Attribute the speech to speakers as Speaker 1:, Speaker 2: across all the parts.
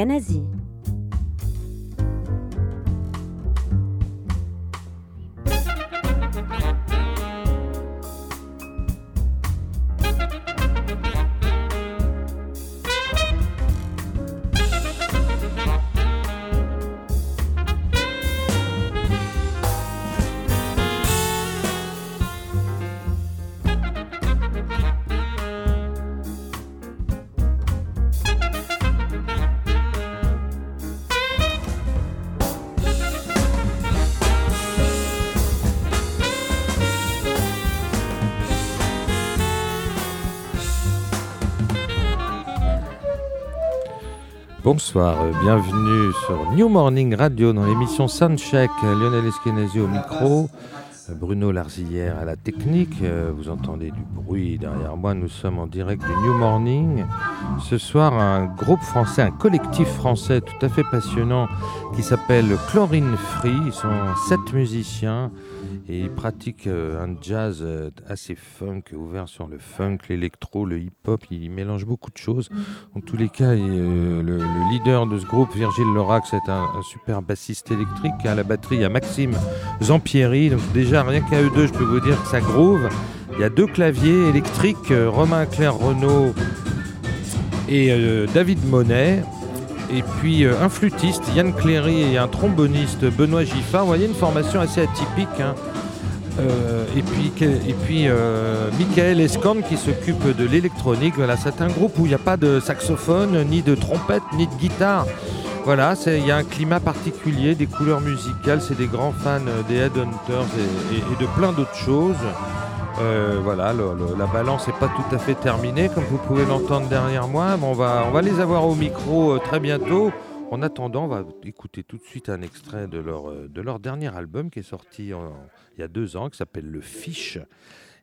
Speaker 1: كنزي.
Speaker 2: Bonsoir, euh, bienvenue sur New Morning Radio dans l'émission Soundcheck. Lionel Eskenazi au micro, Bruno Larzillière à la technique. Euh, vous entendez du bruit derrière moi. Nous sommes en direct du New Morning. Ce soir, un groupe français, un collectif français tout à fait passionnant qui s'appelle Chlorine Free. Ils sont sept musiciens et il pratique euh, un jazz euh, assez funk, ouvert sur le funk, l'électro, le hip-hop. Il mélange beaucoup de choses. En tous les cas, le, leader de ce groupe, Virgile Lorax, c'est un, super bassiste électrique. À la batterie, il y a Maxime Zampieri. Donc déjà, rien qu'à eux deux, je peux vous dire que ça groove. Il y a deux claviers électriques, Romain Claire Renault et David Monet. Et puis un flûtiste, Yann Cléry, et un tromboniste, Benoît Giffard. Vous voyez une formation assez atypique. Hein. Euh, et puis, et puis euh, Michael Escorn qui s'occupe de l'électronique. Voilà, c'est un groupe où il n'y a pas de saxophone, ni de trompette, ni de guitare. Voilà, il y a un climat particulier, des couleurs musicales. C'est des grands fans des Headhunters et, de plein d'autres choses. Euh, voilà, la balance n'est pas tout à fait terminée, comme vous pouvez l'entendre derrière moi. on, va, on va les avoir au micro très bientôt. En attendant, on va écouter tout de suite un extrait de leur, euh, de leur dernier album qui est sorti il y a deux ans, qui s'appelle Le Fish.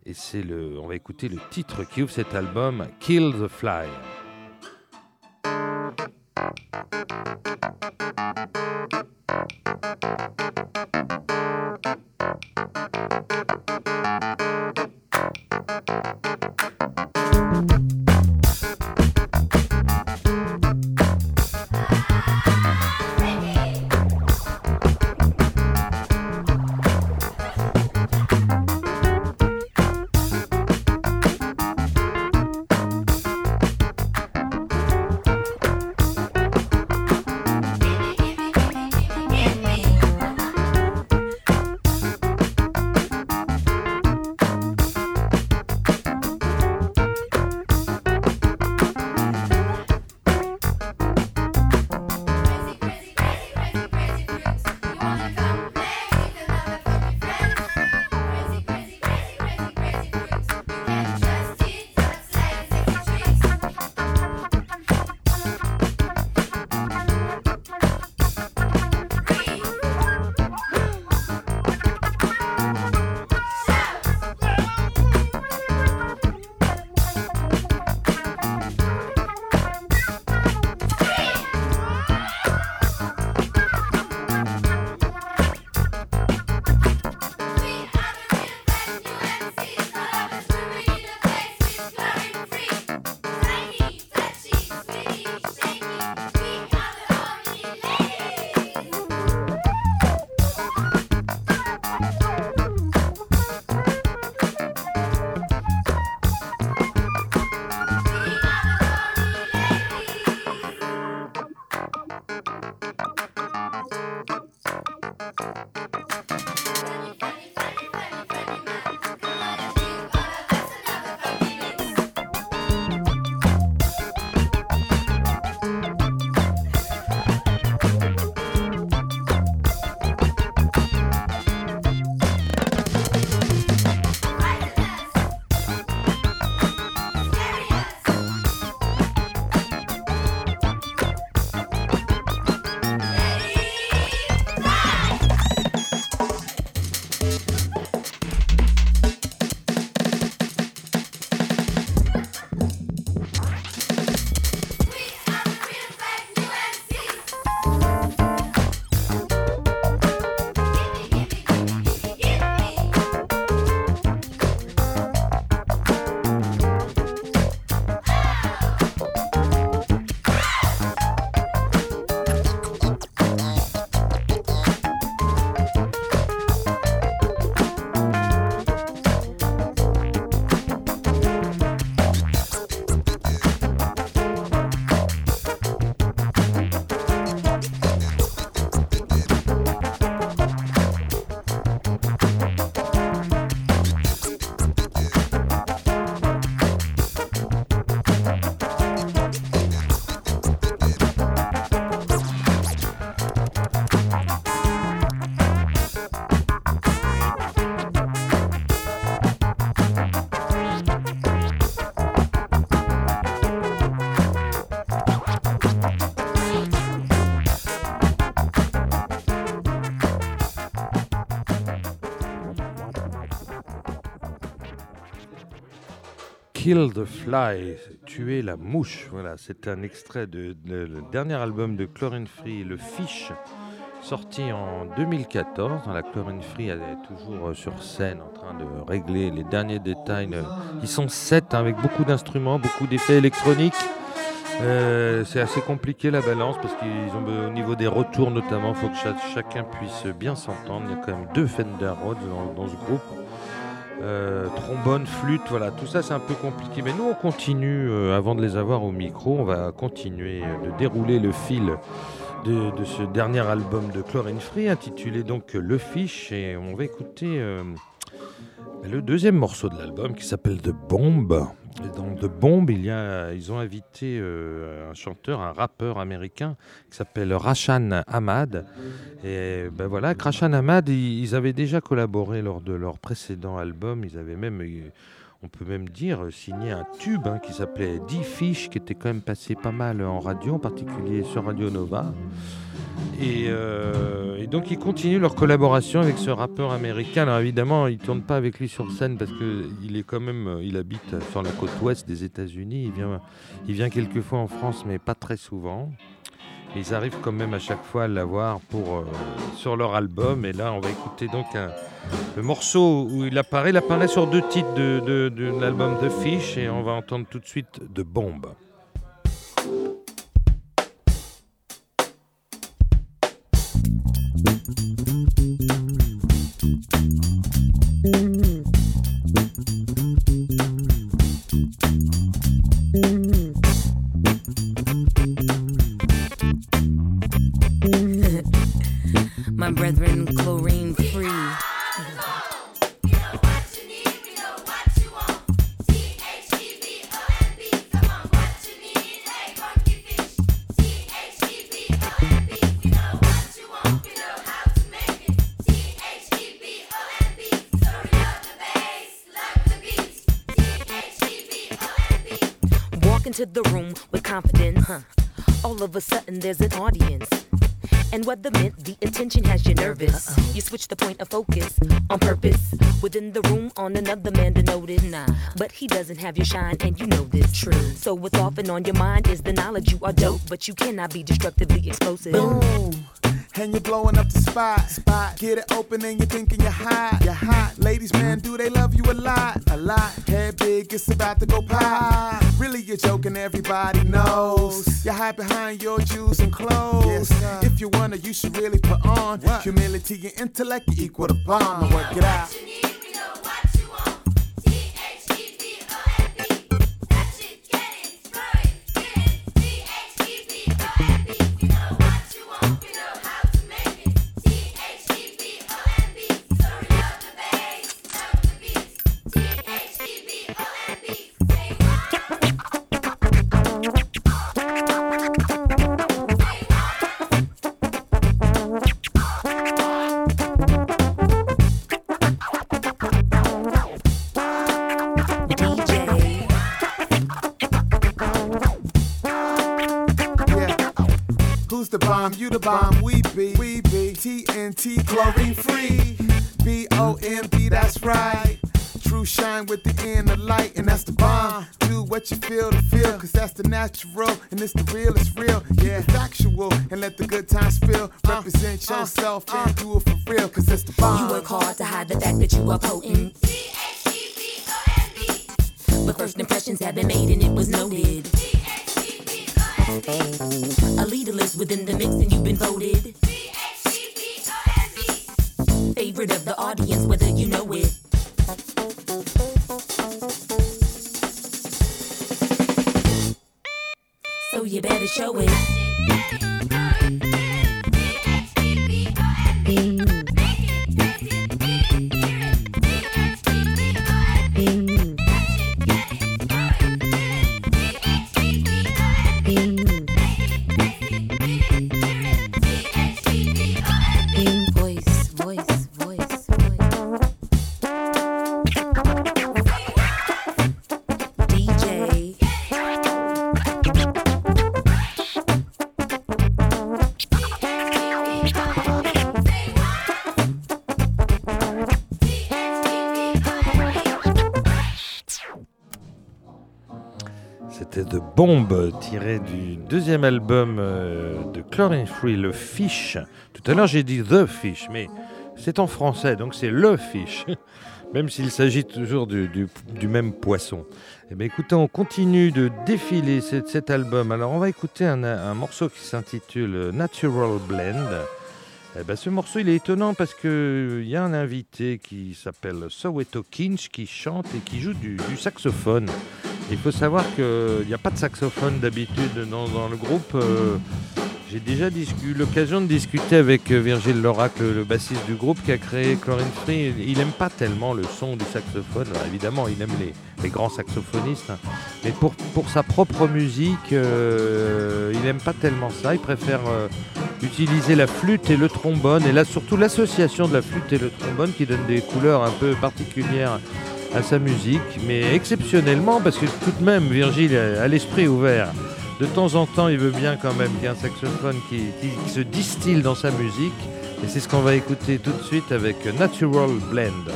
Speaker 2: Et c'est le, on va écouter le titre qui ouvre cet album, Kill the Fly. Thank you. Kill the Fly, tuer la mouche. Voilà, c'est un extrait de, le dernier album de Chlorine Free, Le Fish, sorti en 2014. Dans la Chlorine Free, est toujours sur scène en train de régler les derniers détails. Ils sont sept hein, avec beaucoup d'instruments, beaucoup d'effets électroniques. Euh, c'est assez compliqué la balance parce qu'ils ont au niveau des retours notamment, il faut que chacun puisse bien s'entendre. Il y a quand même deux Fender Rhodes dans ce groupe. Euh, trombone, flûte, voilà, tout ça c'est un peu compliqué. Mais nous on continue, euh, avant de les avoir au micro, on va continuer de dérouler le fil de, ce dernier album de Chlorine Free, intitulé donc Le Fish, et on va écouter euh, le deuxième morceau de l'album qui s'appelle The Bomb. Dans The Bomb, il y a, ils ont invité un chanteur, un rappeur américain qui s'appelle Rashan Ahmad. Et ben voilà, Rashan Ahmad, ils, avaient déjà collaboré lors de leur précédent album. Ils avaient même, on peut même dire, signé un tube hein, qui s'appelait D-Fish, qui était quand même passé pas mal en radio, en particulier sur Radio Nova. Euh, et, donc ils continuent leur collaboration avec ce rappeur américain. Alors évidemment, ils ne tournent pas avec lui sur scène parce qu'il est quand même, il habite sur la côte ouest des États-Unis. Il il vient quelquefois en France, mais pas très souvent. Ils arrivent quand même à chaque fois à l'avoir pour euh, sur leur album. Et là, on va écouter donc le morceau où il apparaît. Il apparaît sur deux titres de, de l'album The Fish et on va entendre tout de suite de Bombe.
Speaker 3: There's an audience. And whether meant the attention has you nervous. Uh-oh. You switch the point of focus on purpose. Within the room, on another man to notice. Nah, but he doesn't have your shine, and you know this. True. So what's often on your mind is the knowledge you are dope, but you cannot be destructively explosive.
Speaker 4: Boom and you're blowing up the spot. Spot. Get it open and you're thinking you're hot. You're hot. Ladies, man, do they love you a lot? A lot. Head big, it's about to go pop. Really, you're joking, everybody knows. You're hide behind your jewels and clothes. Yes, if you wanna, you should really put on what? humility and intellect. Equal to bomb. Work it out. Bomb, we be, we be TNT chlorine free. B O M B, that's right. True shine with the inner light, and that's the bomb. Do what you feel to feel, cause that's the natural, and it's the real, it's real. Yeah, it's factual, and let the good times feel. Represent uh, uh, yourself uh. and do it for real, cause it's the bomb.
Speaker 3: You work hard to hide the fact that you are potent. But first impressions have been made, and it was noted. A leaderless within the mix, and you've been voted. Favorite of the audience, whether you know it. So you better show it.
Speaker 2: Bombe, tiré du deuxième album euh, de Chlorine Free, Le Fish. Tout à l'heure, j'ai dit The Fish, mais c'est en français, donc c'est Le Fish, même s'il s'agit toujours du, même poisson. Eh bien, écoutez, on continue de défiler cet, album. Alors, on va écouter un, morceau qui s'intitule Natural Blend. Eh ben, ce morceau, il est étonnant parce qu'il y a un invité qui s'appelle Soweto Kinch qui chante et qui joue du saxophone. Il faut savoir qu'il n'y a pas de saxophone d'habitude dans, le groupe. Euh, J'ai déjà eu l'occasion de discuter avec euh, Virgile Lorac, le, bassiste du groupe qui a créé Chlorine Free. Il n'aime pas tellement le son du saxophone. Évidemment, il aime les, grands saxophonistes. hein. Mais pour, sa propre musique, euh, il n'aime pas tellement ça. Il préfère utiliser la flûte et le trombone. Et là, surtout l'association de la flûte et le trombone qui donne des couleurs un peu particulières à sa musique. Mais exceptionnellement, parce que tout de même, Virgile a l'esprit ouvert. De temps en temps, il veut bien quand même qu'il y ait un saxophone qui se distille dans sa musique. Et c'est ce qu'on va écouter tout de suite avec Natural Blend.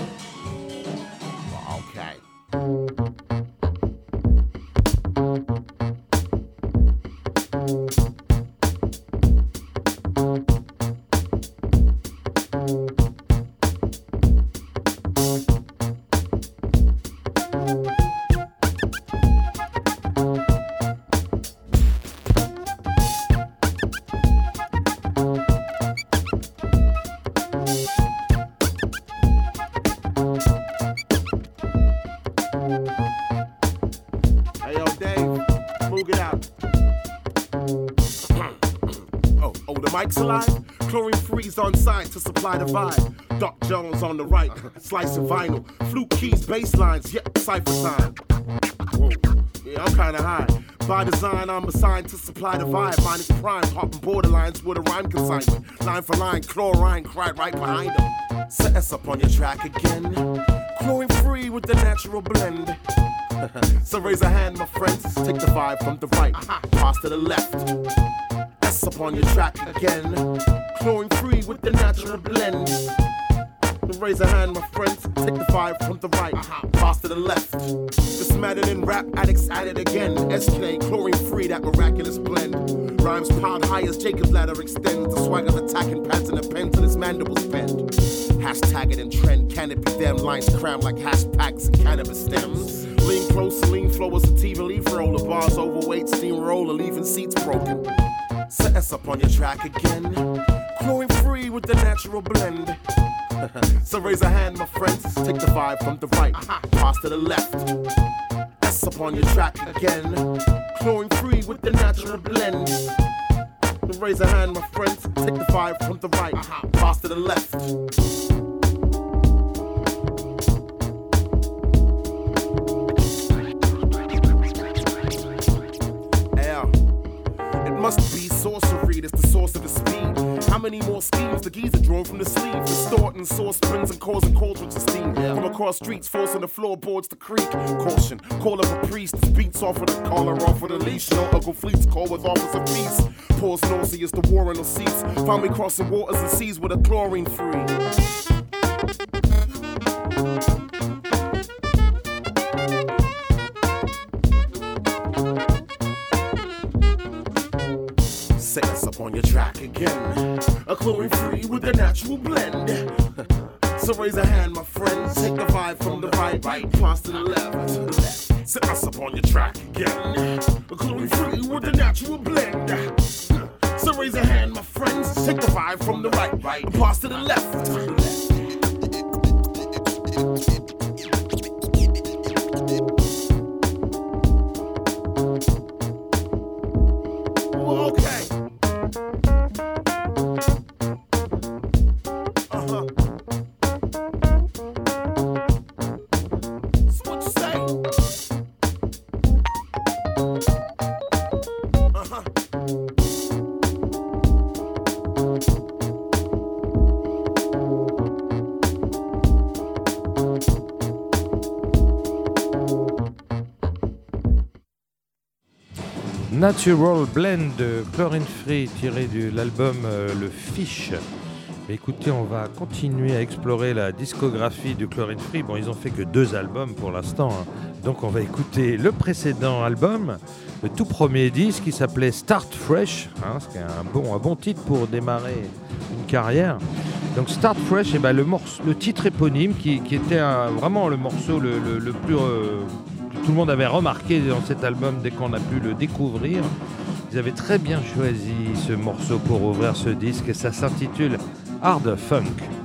Speaker 5: Slicing vinyl. Flute keys, bass lines, yeah, cipher time. Whoa. Yeah, I'm kinda high. By design, I'm assigned to supply the vibe. Mine is prime, hopping borderlines with a rhyme consignment. Line for line, chlorine, cried right behind them. Set us up on your track again. Chlorine free with the natural blend. so raise a hand, my friends. Take the vibe from the right, pass to the left. S up on your track again. Chlorine free with the natural blend. So raise a hand, my friends. Take the five from the right, pass to the left. This Madden rap addicts at it again. SK chlorine free, that miraculous blend. Rhymes piled high as Jacob's ladder extends. The swag of attacking pads and a pen till his mandibles bend. Hashtag it in trend, can it be them? Lines crammed like hash packs and cannabis stems. Lean close, lean flow as a TV leaf roller. Bars overweight, steamroller, leaving seats broken. Set us up on your track again. Chlorine free with the natural blend. So raise a hand, my friends. Take the vibe from the right, uh-huh. pass to the left. S upon your track again. Chlorine free with the natural blend. So raise a hand, my friends. Take the vibe from the right, uh-huh. pass to the left. Must be sorcery that's the source of the speed. How many more schemes the geese are drawn from the sleeve? Distorting source springs and causing cauldrons of steam. From across streets, forcing the floorboards to creak. Caution, call up a priest. Beats off of the collar, off of the leash. No Uncle Fleet's call with offers of peace. Pause nauseous, the war in the seats. Found me crossing waters and seas with a chlorine free. On your track again. A chlorine free with a natural blend. So raise a hand, my friends. Take the vibe from the right, right, pass to the left. Set us up on your track again. A chlorine free with a natural blend. So raise a hand, my friends. Take the vibe from the right, right, pass to the left.
Speaker 2: Natural Blend de Chlorine Free tiré de l'album euh, Le Fish. Écoutez, on va continuer à explorer la discographie de Chlorine Free. Bon, ils ont fait que deux albums pour l'instant, hein. donc on va écouter le précédent album, le tout premier disque qui s'appelait Start Fresh, hein, ce qui est un bon, titre pour démarrer une carrière. Donc Start Fresh, et ben le, morceau, le titre éponyme qui, était un- vraiment le morceau le, plus euh, tout le monde avait remarqué dans cet album dès qu'on a pu le découvrir. Ils avaient très bien choisi ce morceau pour ouvrir ce disque et ça s'intitule Hard Funk.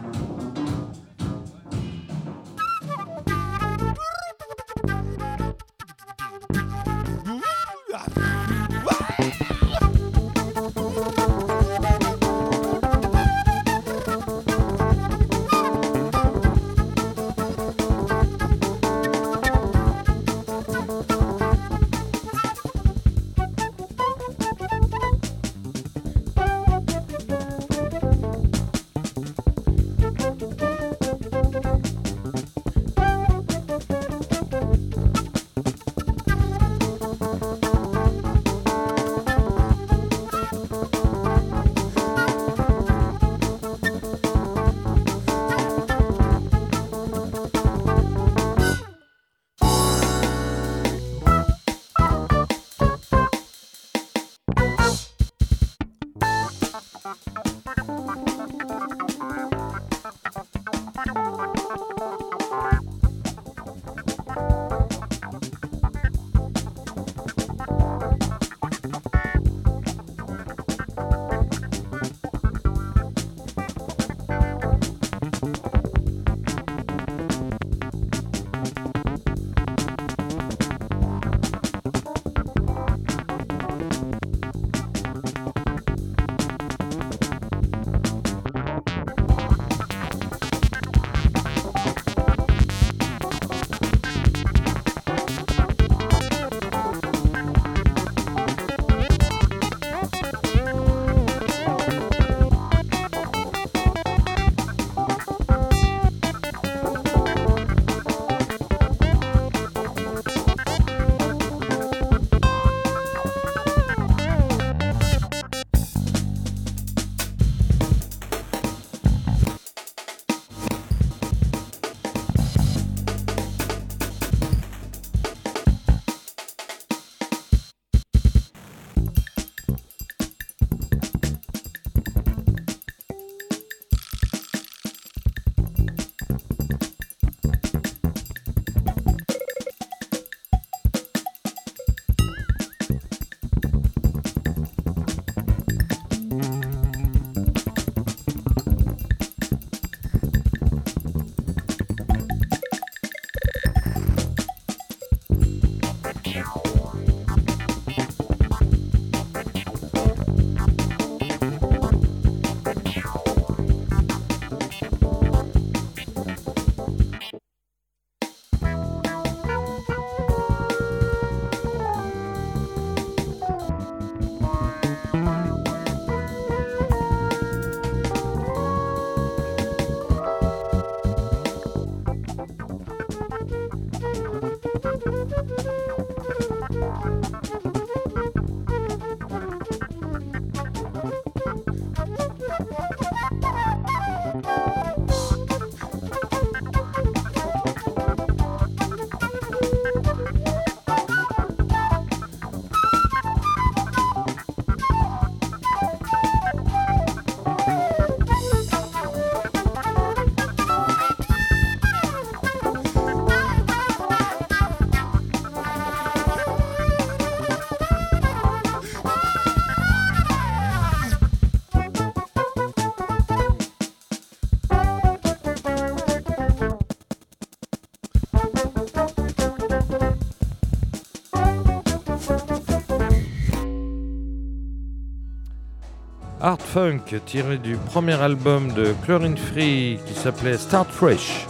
Speaker 2: Funk, tiré du premier album de Chlorine Free qui s'appelait Start Fresh.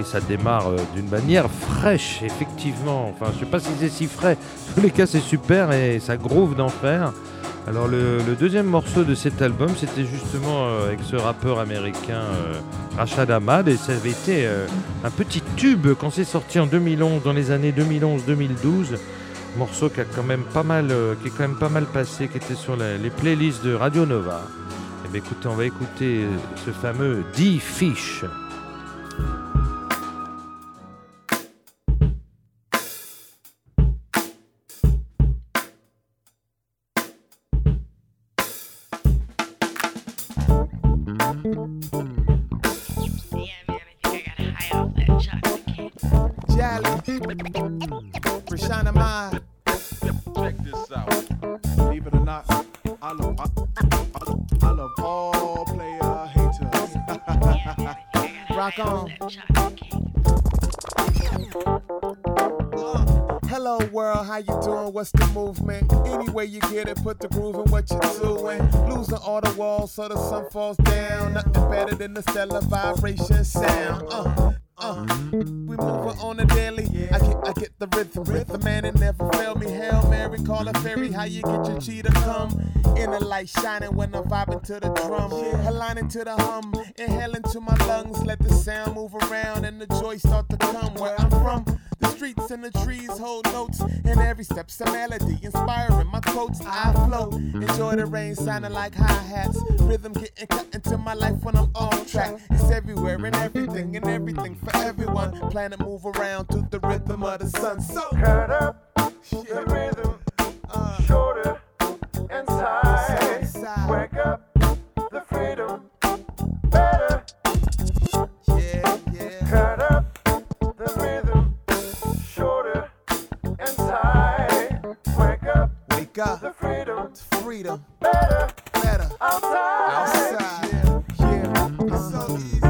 Speaker 2: Et ça démarre euh, d'une manière fraîche, effectivement. Enfin, je sais pas si c'est si frais. Tous les cas, c'est super et ça groove d'enfer. Alors, le, deuxième morceau de cet album, c'était justement euh, avec ce rappeur américain euh, Rashad Ahmad. Et ça avait été un petit tube quand c'est sorti en 2011, dans les années 2011-2012 morceau qui a quand même pas mal, euh, qui est quand même pas mal passé, qui était sur les playlists de Radio Nova. Et bah, écoutez, on va écouter ce fameux D-Fish.
Speaker 4: put the groove in what you're doing. Losing all the walls so the sun falls down. Nothing better than the stellar vibration sound. Uh, uh, we moving on a daily. I get, I get the rhythm. Rhythm, man, it never failed me. Hail Mary, call a fairy. How you get your cheetah come? In the light shining when I'm vibing to the drum. Aligning to the hum, inhaling to my lungs. Let the sound move around and the joy start to come. Where I'm from, the streets and the trees hold notes, and every step's a melody, inspiring my quotes. I flow, enjoy the rain sounding like hi hats. Rhythm getting cut into my life when I'm on track. It's everywhere and everything and everything for everyone. Planet move around to the rhythm of the sun. So cut up the rhythm, uh, shorter and tight. Wake up the freedom better. Yeah, yeah. Cut up up, wake up. The freedom, freedom better, better. Outside, outside. Yeah, yeah. It's so easy.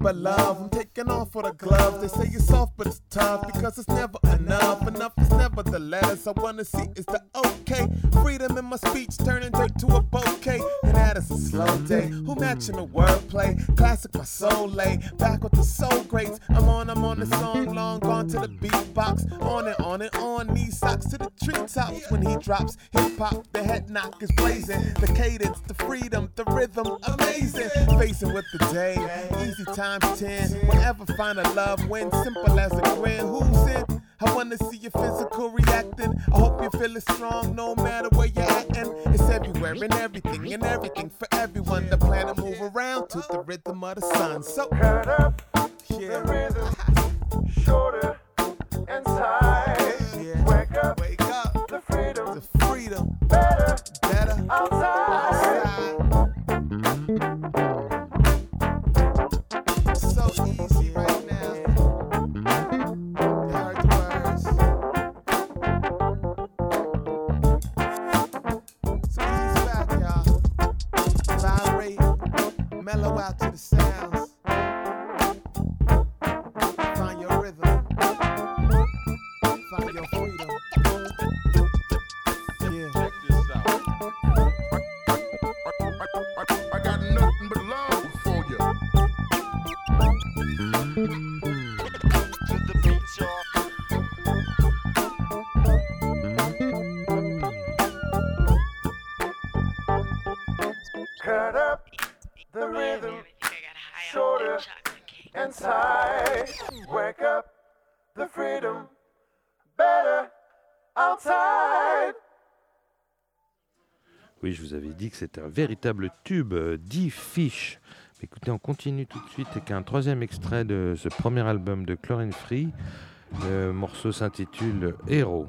Speaker 4: but love. I'm taking off for the gloves. They say it's soft, but it's tough because it's never enough. Enough is never the letters I wanna see is the okay. Freedom in my speech turning dirt to a bouquet. And that is a slow day. Who matching the wordplay? Classic, my soul lay. Back with the soul greats. I'm on, I'm on the song, long gone to the beatbox. On and on and on. These socks to the treetops. When he drops hip hop, the head knock is blazing. The cadence, the freedom, the rhythm, amazing. Facing with the day, easy times 10. Whenever find a love win, simple as a grin. Who's in? I wanna see your physical reacting. I hope you're feeling strong no matter where you're at. And it's everywhere and everything and everything for everyone. The planet move around to the rhythm of the sun. So cut up yeah. the rhythm, shorter and tight. Yeah. Wake up, wake up. The freedom, the freedom, better, better outside. outside.
Speaker 2: Out to the sounds. Find your rhythm. Find your freedom. Vous avais dit que c'était un véritable tube, euh, dix fiches. Écoutez, on continue tout de suite avec un troisième extrait de ce premier album de Chlorine Free. Le morceau s'intitule Héros.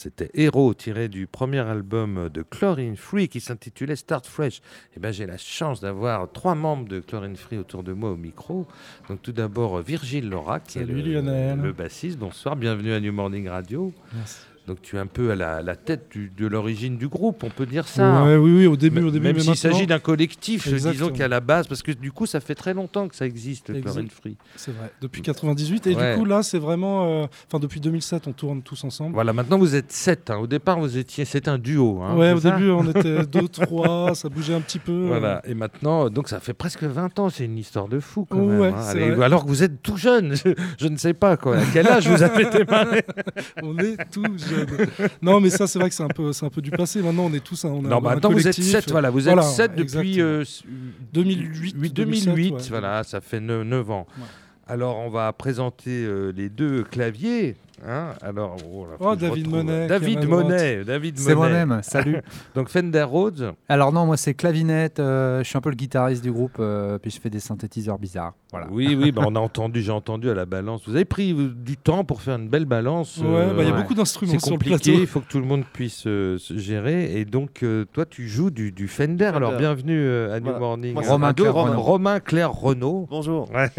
Speaker 2: C'était Hero tiré du premier album de Chlorine Free qui s'intitulait Start Fresh. Et ben, j'ai la chance d'avoir trois membres de Chlorine Free autour de moi au micro. Donc tout d'abord Virgile Laura qui
Speaker 6: Salut,
Speaker 2: est le,
Speaker 6: Lionel.
Speaker 2: le bassiste. Bonsoir, bienvenue à New Morning Radio.
Speaker 6: Merci.
Speaker 2: Donc tu es un peu à la, la tête du- de l'origine du groupe, on peut dire ça.
Speaker 6: Ouais, oui, oui, au début,
Speaker 2: M-
Speaker 6: au début,
Speaker 2: Même s'il s'agit d'un collectif,
Speaker 6: Exactement.
Speaker 2: disons qu'à la base, parce que du coup, ça fait très longtemps que ça existe, le
Speaker 6: Exact.
Speaker 2: Chlorine Free.
Speaker 6: c'est vrai. Depuis 98 et
Speaker 2: Ouais.
Speaker 6: du coup là, c'est vraiment, euh, enfin depuis 2007, on tourne tous ensemble.
Speaker 2: Voilà, maintenant vous êtes sept. hein. Au départ, vous étiez, c'était un duo. hein,
Speaker 6: ouais,
Speaker 2: c'est
Speaker 6: au début, on était deux, trois, ça bougeait un petit peu.
Speaker 2: Voilà, et maintenant, donc ça fait presque 20 ans, c'est une histoire de fou quand
Speaker 6: Ouais,
Speaker 2: même. hein.
Speaker 6: c'est
Speaker 2: Allez, alors que vous êtes tout jeune, je, je ne sais pas quoi. À quel âge vous avez démarré?
Speaker 6: On est tout jeunes. non, mais ça, c'est vrai que c'est un peu, c'est un peu du passé. Maintenant, on est tous, un- on a
Speaker 2: Non,
Speaker 6: un
Speaker 2: maintenant vous êtes
Speaker 6: collectif.
Speaker 2: 7, voilà, vous êtes
Speaker 6: Voilà,
Speaker 2: 7 depuis
Speaker 6: exactement.
Speaker 2: euh,
Speaker 6: 2008,
Speaker 2: 2008,
Speaker 6: 2007, ouais.
Speaker 2: voilà, ça fait 9, ans.
Speaker 6: Ouais.
Speaker 2: Alors on va présenter euh, les deux claviers. hein. Alors, oh, là,
Speaker 6: Oh, David Monet,
Speaker 2: David. Monet, David
Speaker 7: C'est moi-même, salut.
Speaker 2: Donc Fender Rhodes.
Speaker 7: Alors non, moi c'est clavinette, euh, je suis un peu le guitariste du groupe, euh, puis je fais des synthétiseurs bizarres. Voilà.
Speaker 2: Oui, oui, bah, on a entendu, j'ai entendu à la balance. Vous avez pris du temps pour faire une belle balance.
Speaker 6: Ouais, bah, il y a
Speaker 7: ouais.
Speaker 6: beaucoup d'instruments
Speaker 2: C'est
Speaker 6: sur le plateau.
Speaker 2: il faut que tout le monde puisse euh, se gérer. Et donc, euh, toi, tu joues du, du Fender. Alors, bienvenue euh, à New
Speaker 8: Voilà.
Speaker 2: Morning.
Speaker 8: Moi,
Speaker 7: Romain. Claire Renaud.
Speaker 2: Romain Claire Renaud.
Speaker 8: Bonjour.
Speaker 2: Ouais.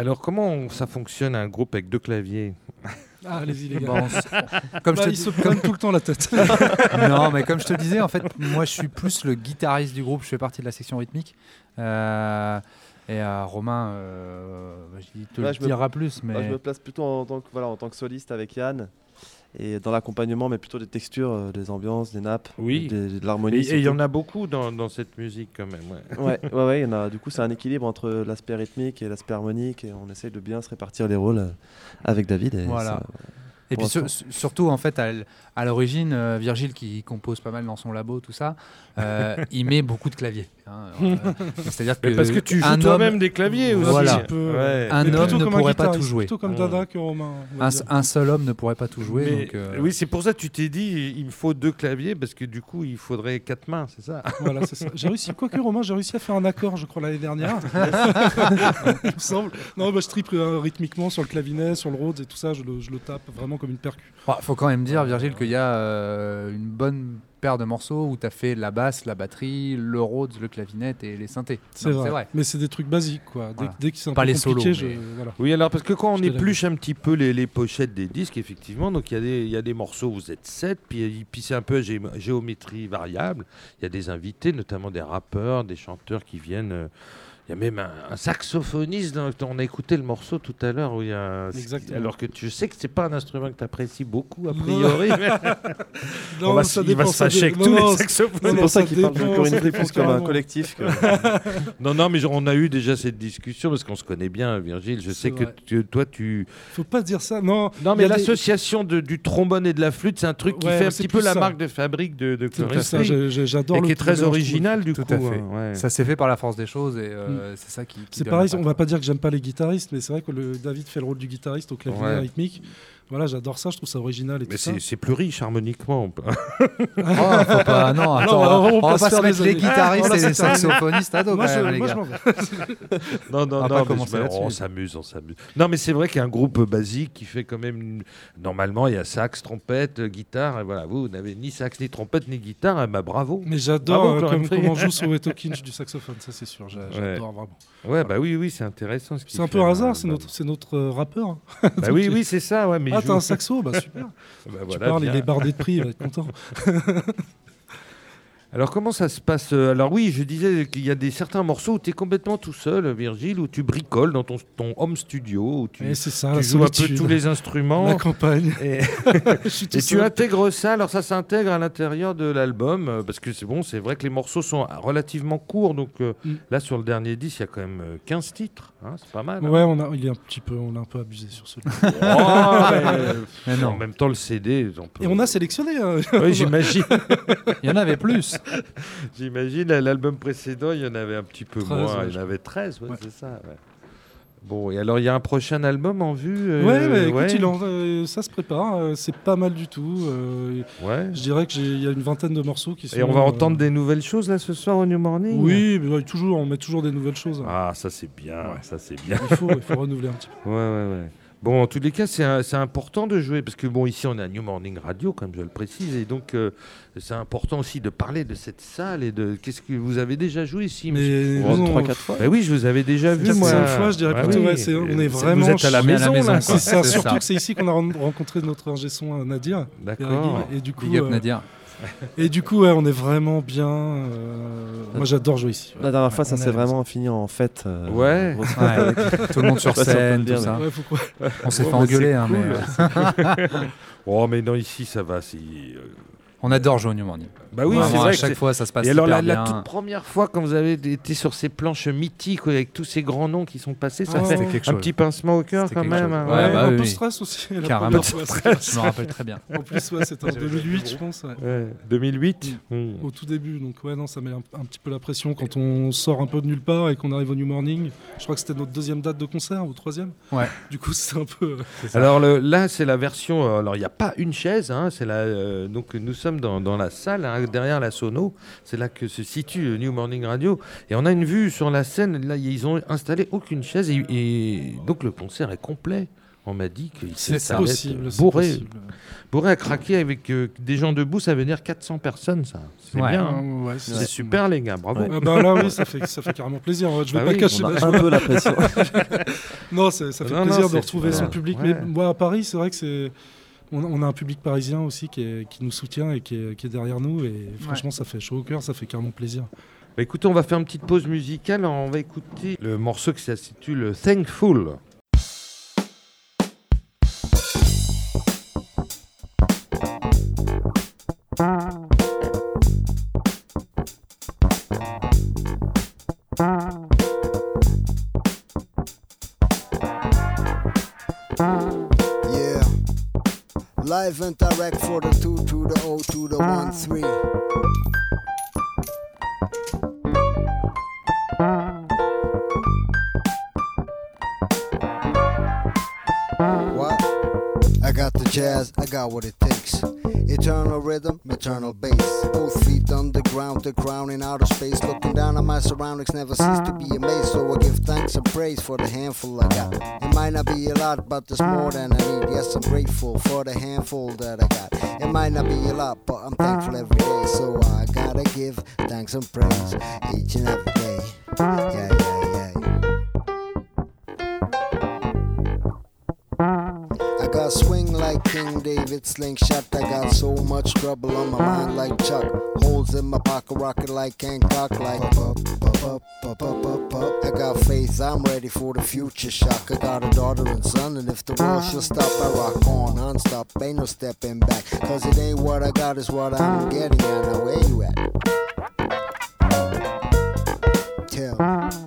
Speaker 2: Alors, comment ça fonctionne un groupe avec deux claviers?
Speaker 6: Ah, allez-y les gars.
Speaker 7: Bon, c- comme je
Speaker 6: Bah,
Speaker 7: te
Speaker 6: ils
Speaker 7: dis-
Speaker 6: se prennent tout le temps la tête.
Speaker 7: non, mais comme je te disais, en fait, moi je suis plus le guitariste du groupe, je fais partie de la section rythmique. Euh, et euh, Romain, euh, bah, il te
Speaker 8: Ouais,
Speaker 7: le
Speaker 8: je me-
Speaker 7: dira plus, mais
Speaker 8: Moi, je me place plutôt en tant que, voilà, en tant que soliste avec Yann. Et dans l'accompagnement, mais plutôt des textures, euh, des ambiances, des nappes,
Speaker 2: Oui.
Speaker 8: des- de l'harmonie.
Speaker 2: et il y en a beaucoup dans, dans cette musique, quand même. ouais.
Speaker 8: Ouais, ouais, y en a. Du coup, c'est un équilibre entre l'aspect rythmique et l'aspect harmonique. Et on essaye de bien se répartir les rôles euh, avec David. Et
Speaker 7: Voilà.
Speaker 8: ça-
Speaker 7: Et puis sur- surtout, en fait, à, l'origine, euh, Virgile, qui compose pas mal dans son labo, tout ça, euh, il met beaucoup de claviers. Hein. Euh, C'est-à-dire que,
Speaker 2: parce que tu joues
Speaker 7: un
Speaker 2: toi-même
Speaker 7: homme-
Speaker 2: des claviers aussi.
Speaker 7: Voilà.
Speaker 6: Peu.
Speaker 2: Ouais.
Speaker 7: Un homme ne pourrait pas tout jouer.
Speaker 6: Plutôt comme
Speaker 2: Ouais.
Speaker 6: Dada que Romain. on va
Speaker 7: Un, seul homme ne pourrait pas tout jouer.
Speaker 2: Mais-
Speaker 7: donc, euh,
Speaker 2: Oui, c'est pour ça que tu t'es dit, il me faut deux claviers, parce que du coup, il faudrait quatre mains, c'est ça?
Speaker 6: Voilà, c'est ça. J'ai réussi, quoique Romain, j'ai réussi à faire un accord, je crois, l'année dernière. Il me semble. Non, bah, je triple euh, rythmiquement sur le clavinet, sur le Rhodes et tout ça, je le, je le tape vraiment comme une percu.
Speaker 7: Bah, faut quand même dire, Virgile, qu'il y a euh, une bonne paire de morceaux où tu as fait la basse, la batterie, le Rhodes, le clavinet et les synthés.
Speaker 6: C'est vrai. Mais c'est des trucs basiques, quoi. Dès,
Speaker 7: Voilà.
Speaker 6: dès que c'est un
Speaker 7: Pas
Speaker 6: peu
Speaker 7: les solos,
Speaker 6: je-
Speaker 7: mais-
Speaker 6: voilà.
Speaker 2: Oui, alors parce que quand on épluche un petit peu les, les pochettes des disques, effectivement, donc il y, a des- il y a des morceaux, vous êtes sept, puis, puis c'est un peu gé- géométrie variable. Il y a des invités, notamment des rappeurs, des chanteurs qui viennent. euh, il y a même un, un saxophoniste, on a écouté le morceau tout à l'heure, où il y a alors que tu sais que c'est pas un instrument que tu apprécies beaucoup, a priori. mais
Speaker 6: Non,
Speaker 2: on va,
Speaker 6: ça
Speaker 2: il va se fâcher avec tous les
Speaker 6: c'est-
Speaker 2: saxophonistes.
Speaker 8: C'est pour ça
Speaker 6: ça
Speaker 8: qu'il parle de Corinne plus comme un collectif. que-
Speaker 2: Non, non, mais on a eu déjà cette discussion parce qu'on se connaît bien, Virgile. Je sais que tu- toi, tu.
Speaker 6: Faut pas dire ça. Non,
Speaker 2: Non,
Speaker 6: il
Speaker 2: mais
Speaker 6: y a des-
Speaker 2: l'association du trombone et de la flûte, c'est un truc qui
Speaker 6: Ouais,
Speaker 2: fait un petit peu la
Speaker 6: ça.
Speaker 2: marque de fabrique de, de Corinne
Speaker 6: j'adore
Speaker 2: et qui est très original du
Speaker 7: Tout
Speaker 2: coup.
Speaker 7: à fait.
Speaker 2: hein.
Speaker 7: Ça s'est fait par la force des choses et euh, c'est ça qui. qui
Speaker 6: C'est
Speaker 7: donne
Speaker 6: pareil, on va pas dire que j'aime pas les guitaristes, mais c'est vrai que le David fait le rôle du guitariste au clavier
Speaker 2: Ouais.
Speaker 6: rythmique. Voilà, j'adore ça, je trouve ça original et
Speaker 2: Mais c'est c'est plus riche harmoniquement. on peut-
Speaker 7: Oh, faut pas, non, attends,
Speaker 6: on va- on
Speaker 7: on,
Speaker 6: va
Speaker 7: pas se mettre les guitaristes
Speaker 6: Voilà,
Speaker 7: et les saxophonistes à dos
Speaker 6: Moi,
Speaker 7: quand
Speaker 6: je,
Speaker 7: même, les
Speaker 6: moi,
Speaker 7: gars.
Speaker 6: je.
Speaker 2: Non, non,
Speaker 7: On
Speaker 2: non, mais je- on s'amuse, on s'amuse. Non, mais c'est vrai qu'il y a un groupe basique qui fait quand même. Normalement, il y a sax, trompette, euh, guitare. Et voilà, vous, vous n'avez ni sax, ni trompette, ni guitare. eh ben, bravo.
Speaker 6: Mais j'adore euh, comme, comment on joue sur Weto Kinch du saxophone, ça c'est sûr, j'a-
Speaker 2: Ouais.
Speaker 6: j'adore vraiment.
Speaker 2: Ouais, bah oui, oui, c'est intéressant. ce
Speaker 6: C'est un peu un
Speaker 2: hein,
Speaker 6: hasard, c'est
Speaker 2: bah,
Speaker 6: notre, c'est notre euh, rappeur. hein.
Speaker 2: Bah oui, oui, c'est ça. Ouais, mais
Speaker 6: Ah,
Speaker 2: il
Speaker 6: t'as un saxo Bah super.
Speaker 2: Bah
Speaker 6: tu parles, il
Speaker 2: bien.
Speaker 6: est bardé de prix, il va être content.
Speaker 2: Alors comment ça se passe euh, Alors oui, je disais qu'il y a des certains morceaux où tu es complètement tout seul, Virgile, où tu bricoles dans ton, ton home studio, où tu,
Speaker 6: Et c'est ça,
Speaker 2: tu joues un peu tous les instruments.
Speaker 6: La campagne.
Speaker 2: Et, tu
Speaker 6: seul.
Speaker 2: intègres ça, alors ça s'intègre à l'intérieur de l'album, euh, parce que c'est bon, c'est vrai que les morceaux sont relativement courts, donc euh,
Speaker 6: Mm.
Speaker 2: là sur le dernier disque, il y a quand même euh, 15 titres, hein, c'est pas mal. hein.
Speaker 6: Ouais, on a, il est un petit peu, on a un peu abusé sur celui.
Speaker 2: Oh, mais,
Speaker 7: Mais non.
Speaker 2: En même temps, le CD, on peut-
Speaker 6: Et on a sélectionné. hein.
Speaker 2: Oui, j'imagine.
Speaker 7: Il y en avait plus.
Speaker 2: J'imagine, à l'album précédent, il y en avait un petit peu
Speaker 6: 13,
Speaker 2: moins.
Speaker 6: ouais,
Speaker 2: il y en avait 13, ouais,
Speaker 6: Ouais.
Speaker 2: c'est ça. Bon, et alors, il y a un prochain album en vue euh,
Speaker 6: ouais, bah, écoute,
Speaker 2: ouais.
Speaker 6: il en- euh, ça se prépare. euh, c'est pas mal du tout. euh,
Speaker 2: Ouais.
Speaker 6: je dirais qu'il y a une vingtaine de morceaux qui sont.
Speaker 2: Et on va entendre des nouvelles choses là ce soir au New Morning
Speaker 6: Oui, mais toujours, on met toujours des nouvelles choses.
Speaker 2: Ah, ça c'est bien, ça c'est bien.
Speaker 6: Il faut, il faut renouveler un petit peu.
Speaker 2: Ouais, ouais, ouais. Bon, en tous les cas, c'est important de jouer parce que bon, ici on est à New Morning Radio, comme je le précise, et donc euh, c'est important aussi de parler de cette salle et de qu'est-ce que vous avez déjà joué ici.
Speaker 6: Mais
Speaker 8: trois, quatre fois.
Speaker 2: Bah oui, je vous avais déjà vu moi.
Speaker 6: cinq fois, je dirais
Speaker 2: Ah
Speaker 6: plutôt,
Speaker 2: oui.
Speaker 6: ouais, c'est- on est vraiment
Speaker 2: Vous êtes à la maison.
Speaker 6: C'est surtout
Speaker 7: ça.
Speaker 6: que c'est ici qu'on a ren- rencontré notre ingé son euh, Nadir.
Speaker 2: D'accord.
Speaker 6: Et du coup, euh,
Speaker 7: Nadir.
Speaker 6: Et du coup, ouais, on est vraiment bien. euh, moi, j'adore jouer ici. ouais.
Speaker 8: La dernière fois, ça s'est
Speaker 6: est-
Speaker 8: vraiment fini en fête. euh,
Speaker 2: Ouais.
Speaker 7: Tout le monde sur scène, tout ça.
Speaker 6: Ouais, faut quoi-
Speaker 7: On s'est
Speaker 2: Oh,
Speaker 7: fait engueuler, hein, mais
Speaker 2: cool.
Speaker 7: euh,
Speaker 2: Oh, mais non, ici ça va.
Speaker 7: on adore jouer au New Morning.
Speaker 2: Bah oui, c'est vrai.
Speaker 7: à
Speaker 2: que
Speaker 7: chaque fois, ça se passe
Speaker 2: Et alors la, toute première fois quand vous avez été sur ces planches mythiques avec tous ces grands noms qui sont passés, ça
Speaker 6: Ah,
Speaker 2: fait
Speaker 7: quelque
Speaker 2: un
Speaker 7: chose.
Speaker 2: petit pincement au cœur quand même.
Speaker 7: chose.
Speaker 2: hein,
Speaker 7: Ouais,
Speaker 2: ouais.
Speaker 7: bah
Speaker 6: un
Speaker 7: oui,
Speaker 6: peu stress aussi.
Speaker 7: Carrément. Je me rappelle très bien.
Speaker 6: En plus, ouais, c'était en 2008, je pense. ouais.
Speaker 2: Ouais, 2008. Hmm.
Speaker 6: Au tout début, donc ouais, non, ça met un, un petit peu la pression quand on sort un peu de nulle part et qu'on arrive au New Morning. Je crois que c'était notre deuxième date de concert ou troisième.
Speaker 7: Ouais.
Speaker 6: Du coup, c'est un peu.
Speaker 2: Alors le- là, c'est la version. euh, Alors il n'y a pas une chaise. hein, c'est la. euh, donc nous sommes dans, dans la salle derrière la sono. C'est là que se situe le New Morning Radio. Et on a une vue sur la scène. Là, ils ont installé aucune chaise et, et donc le concert est complet. On m'a dit qu'il
Speaker 6: c'est
Speaker 2: bourré,
Speaker 6: possible.
Speaker 2: bourré à craquer avec euh, des gens debout. Ça veut dire 400 personnes. Ça, c'est
Speaker 7: Ouais.
Speaker 2: bien. Hein.
Speaker 6: ouais,
Speaker 2: C'est super les gars. Bravo.
Speaker 8: Ouais.
Speaker 6: Ah bah là, oui, ça fait, ça fait carrément plaisir. ouais, Je vais
Speaker 2: Bah
Speaker 6: pas
Speaker 2: oui,
Speaker 6: cacher
Speaker 8: On a un peu la pression.
Speaker 6: Non, ça fait
Speaker 2: Non,
Speaker 6: plaisir de retrouver son public.
Speaker 2: Ouais.
Speaker 6: Mais moi, à Paris, c'est vrai que c'est. On, on a un public parisien aussi qui, est- qui nous soutient et qui est, qui est derrière nous. Et franchement, ça fait chaud au cœur, ça fait carrément plaisir.
Speaker 2: Bah, écoutez, on va faire une petite pause musicale. On va écouter le morceau qui s'intitule Thankful.
Speaker 9: Live and direct for the 2 to the O to the 1 3. What? I got the jazz, I got what it takes. Eternal rhythm, eternal bass. Both feet on the ground, in outer space. Looking down at my surroundings, never cease to be amazed. So I give thanks and praise for the handful I got. It might not be a lot, but there's more than I need. Yes, I'm grateful for the handful that I got. It might not be a lot, but I'm thankful every day. So I gotta give thanks and praise each and every day. Yeah, yeah, swing like King David slingshot. I got so much trouble on my mind like Chuck. Holes in my pocket, rocket like Hancock, like up, up, up, up, up, up, up. I got faith, I'm ready for the future shock. I got a daughter and son, and if the world should stop, I rock on non-stop. Ain't no stepping back, cause it ain't what I got, it's what I'm getting at. Now where you at? Tell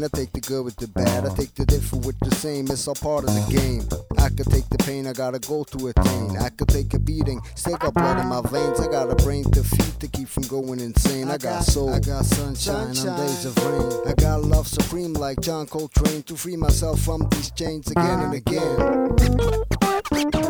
Speaker 9: don't I take the good with the bad. I take the different with the same, it's all part of the game. I could take the pain, I gotta go to attain. I could take a beating, still got blood in my veins. I got a brain to feed to keep from going insane. I got soul, I got sunshine, on days of rain. I got love supreme like John Coltrane to free myself from these chains again and again.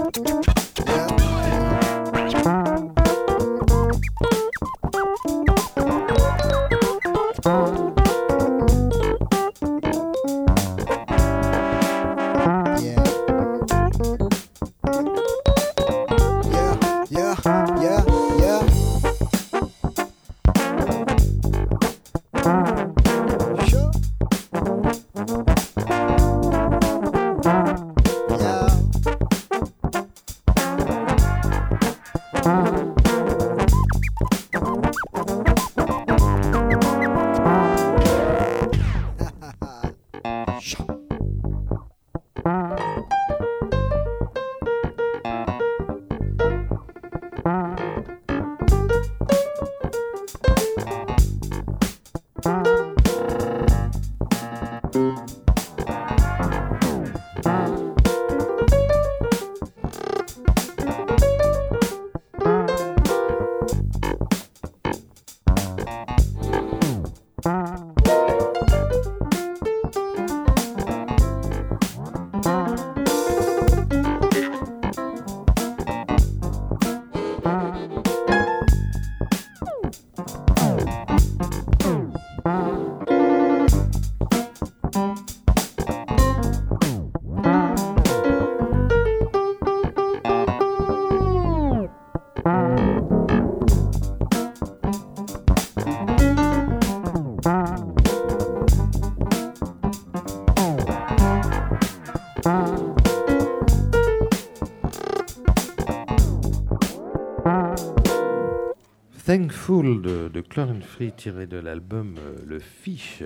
Speaker 2: Thankful de, de Chlorine Free tiré de l'album euh, Le Fiche.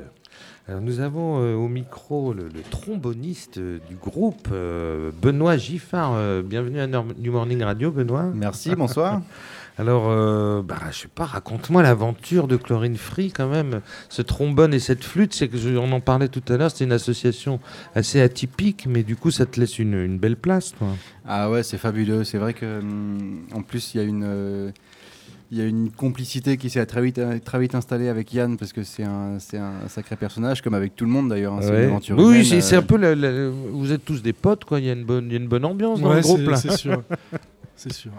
Speaker 2: Alors, nous avons euh, au micro le, le tromboniste euh, du groupe, euh, Benoît Giffard. Bienvenue à New Morning Radio, Benoît.
Speaker 10: Merci, bonsoir.
Speaker 2: Alors, bah, je sais pas, raconte-moi l'aventure de Chlorine Free quand même. Ce trombone et cette flûte, c'est que je- on en parlait tout à l'heure, c'est une association assez atypique, mais du coup, ça te laisse une, une belle place, toi.
Speaker 10: Ah ouais, c'est fabuleux. C'est vrai que, hum, en plus, il y a une. Il y a une complicité qui s'est très vite, très vite installée avec Yann parce que c'est un, c'est un sacré personnage, comme avec tout le monde d'ailleurs. hein,
Speaker 2: Ouais. Oui, c'est c'est
Speaker 10: euh,
Speaker 2: un peu. la- la- vous êtes tous des potes, quoi. Il y a une bonne, il y a une bonne ambiance dans
Speaker 6: Ouais,
Speaker 2: le groupe,
Speaker 6: c'est-
Speaker 2: là.
Speaker 6: c'est sûr. C'est sûr.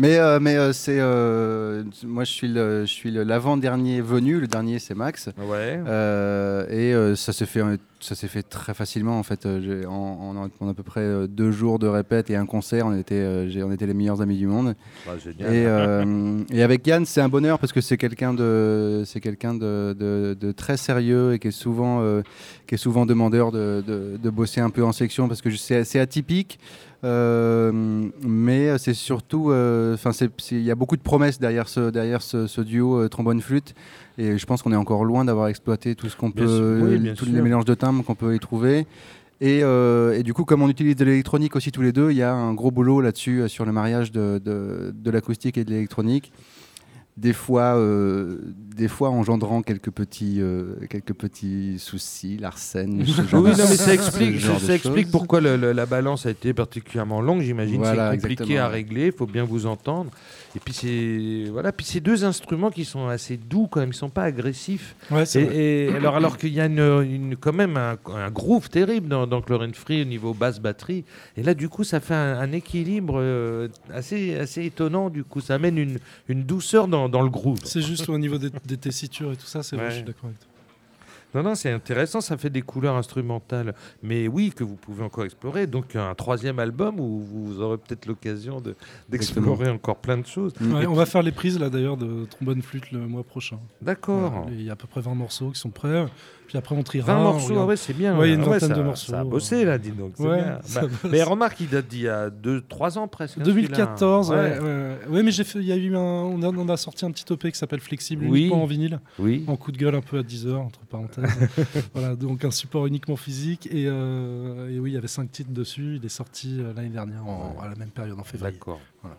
Speaker 10: Mais, euh, mais euh, c'est. euh, moi, je suis le- je suis l'avant-dernier venu. Le dernier, c'est Max.
Speaker 2: Ouais.
Speaker 10: Euh, et euh, ça s'est fait, ça s'est fait très facilement en fait. J'ai- en, en- en à peu près deux jours de répète et un concert, on était, j'ai- on était les meilleurs amis du monde.
Speaker 2: Bah, génial.
Speaker 10: Et, euh, et avec Yann, c'est un bonheur parce que c'est quelqu'un de, c'est quelqu'un de, de- de très sérieux et qui est souvent, euh, qui est souvent demandeur de, de- de bosser un peu en section parce que c'est c'est atypique. Euh, mais c'est surtout, euh, enfin, il y a beaucoup de promesses derrière ce, derrière ce, ce duo euh, trombone-flûte, et je pense qu'on est encore loin d'avoir exploité tout ce qu'on peut,
Speaker 2: oui,
Speaker 10: tous
Speaker 2: sûr.
Speaker 10: les mélanges de timbres qu'on peut y trouver. Et, euh, et du coup, comme on utilise de l'électronique aussi tous les deux, il y a un gros boulot là-dessus euh, sur le mariage de, de, de l'acoustique et de l'électronique. Des fois, euh, des fois engendrant quelques petits, euh, quelques petits soucis, l'arsène. ce genre
Speaker 2: Oui,
Speaker 10: de-
Speaker 2: non, mais ça explique, ça pourquoi le- le- la balance a été particulièrement longue. J'imagine
Speaker 10: Voilà,
Speaker 2: c'est compliqué
Speaker 10: exactement.
Speaker 2: à régler, il faut bien vous entendre. Et puis c'est voilà, puis ces deux instruments qui sont assez doux quand même, ils sont pas agressifs.
Speaker 6: Ouais, c'est
Speaker 2: et, et alors alors qu'il y a une, une- quand même un, un groove terrible dans, dans Chlorine Free au niveau basse batterie. Et là du coup ça fait un, un équilibre euh, assez assez étonnant. Du coup ça amène une, une douceur dans, dans le groove.
Speaker 6: C'est juste au niveau des, des tessitures et tout ça, c'est vrai, je suis d'accord avec toi.
Speaker 2: Non, non, c'est intéressant, ça fait des couleurs instrumentales. Mais oui, que vous pouvez encore explorer. Donc un troisième album où vous aurez peut-être l'occasion de- d'explorer encore plein de choses.
Speaker 6: Ouais, on va faire les prises là d'ailleurs de trombone flûte le mois prochain.
Speaker 2: D'accord.
Speaker 6: Voilà, Il y a à peu près 20 morceaux qui sont prêts. Puis après on triera.
Speaker 2: 20
Speaker 6: on
Speaker 2: morceaux, ah ouais, c'est bien.
Speaker 6: Ouais, une
Speaker 2: Ah ouais,
Speaker 6: vingtaine
Speaker 2: ça-
Speaker 6: de morceaux.
Speaker 2: Ça a bossé là, dis donc.
Speaker 6: Ouais,
Speaker 2: bien. Bah, mais remarque, il date d'il y a 2-3 ans presque. hein,
Speaker 6: 2014, ouais,
Speaker 2: celui-là.
Speaker 6: ouais, ouais. Mais j'ai fait, y a eu un, on a, on a sorti un petit OP qui s'appelle Flexible
Speaker 2: Oui.
Speaker 6: uniquement en vinyle,
Speaker 2: Oui.
Speaker 6: en coup de gueule un peu à 10 heures entre parenthèses. voilà, donc un support uniquement physique et, euh, et oui, il y avait 5 titres dessus. Il est sorti euh, l'année dernière en- à la même période en février.
Speaker 2: D'accord.
Speaker 6: Voilà.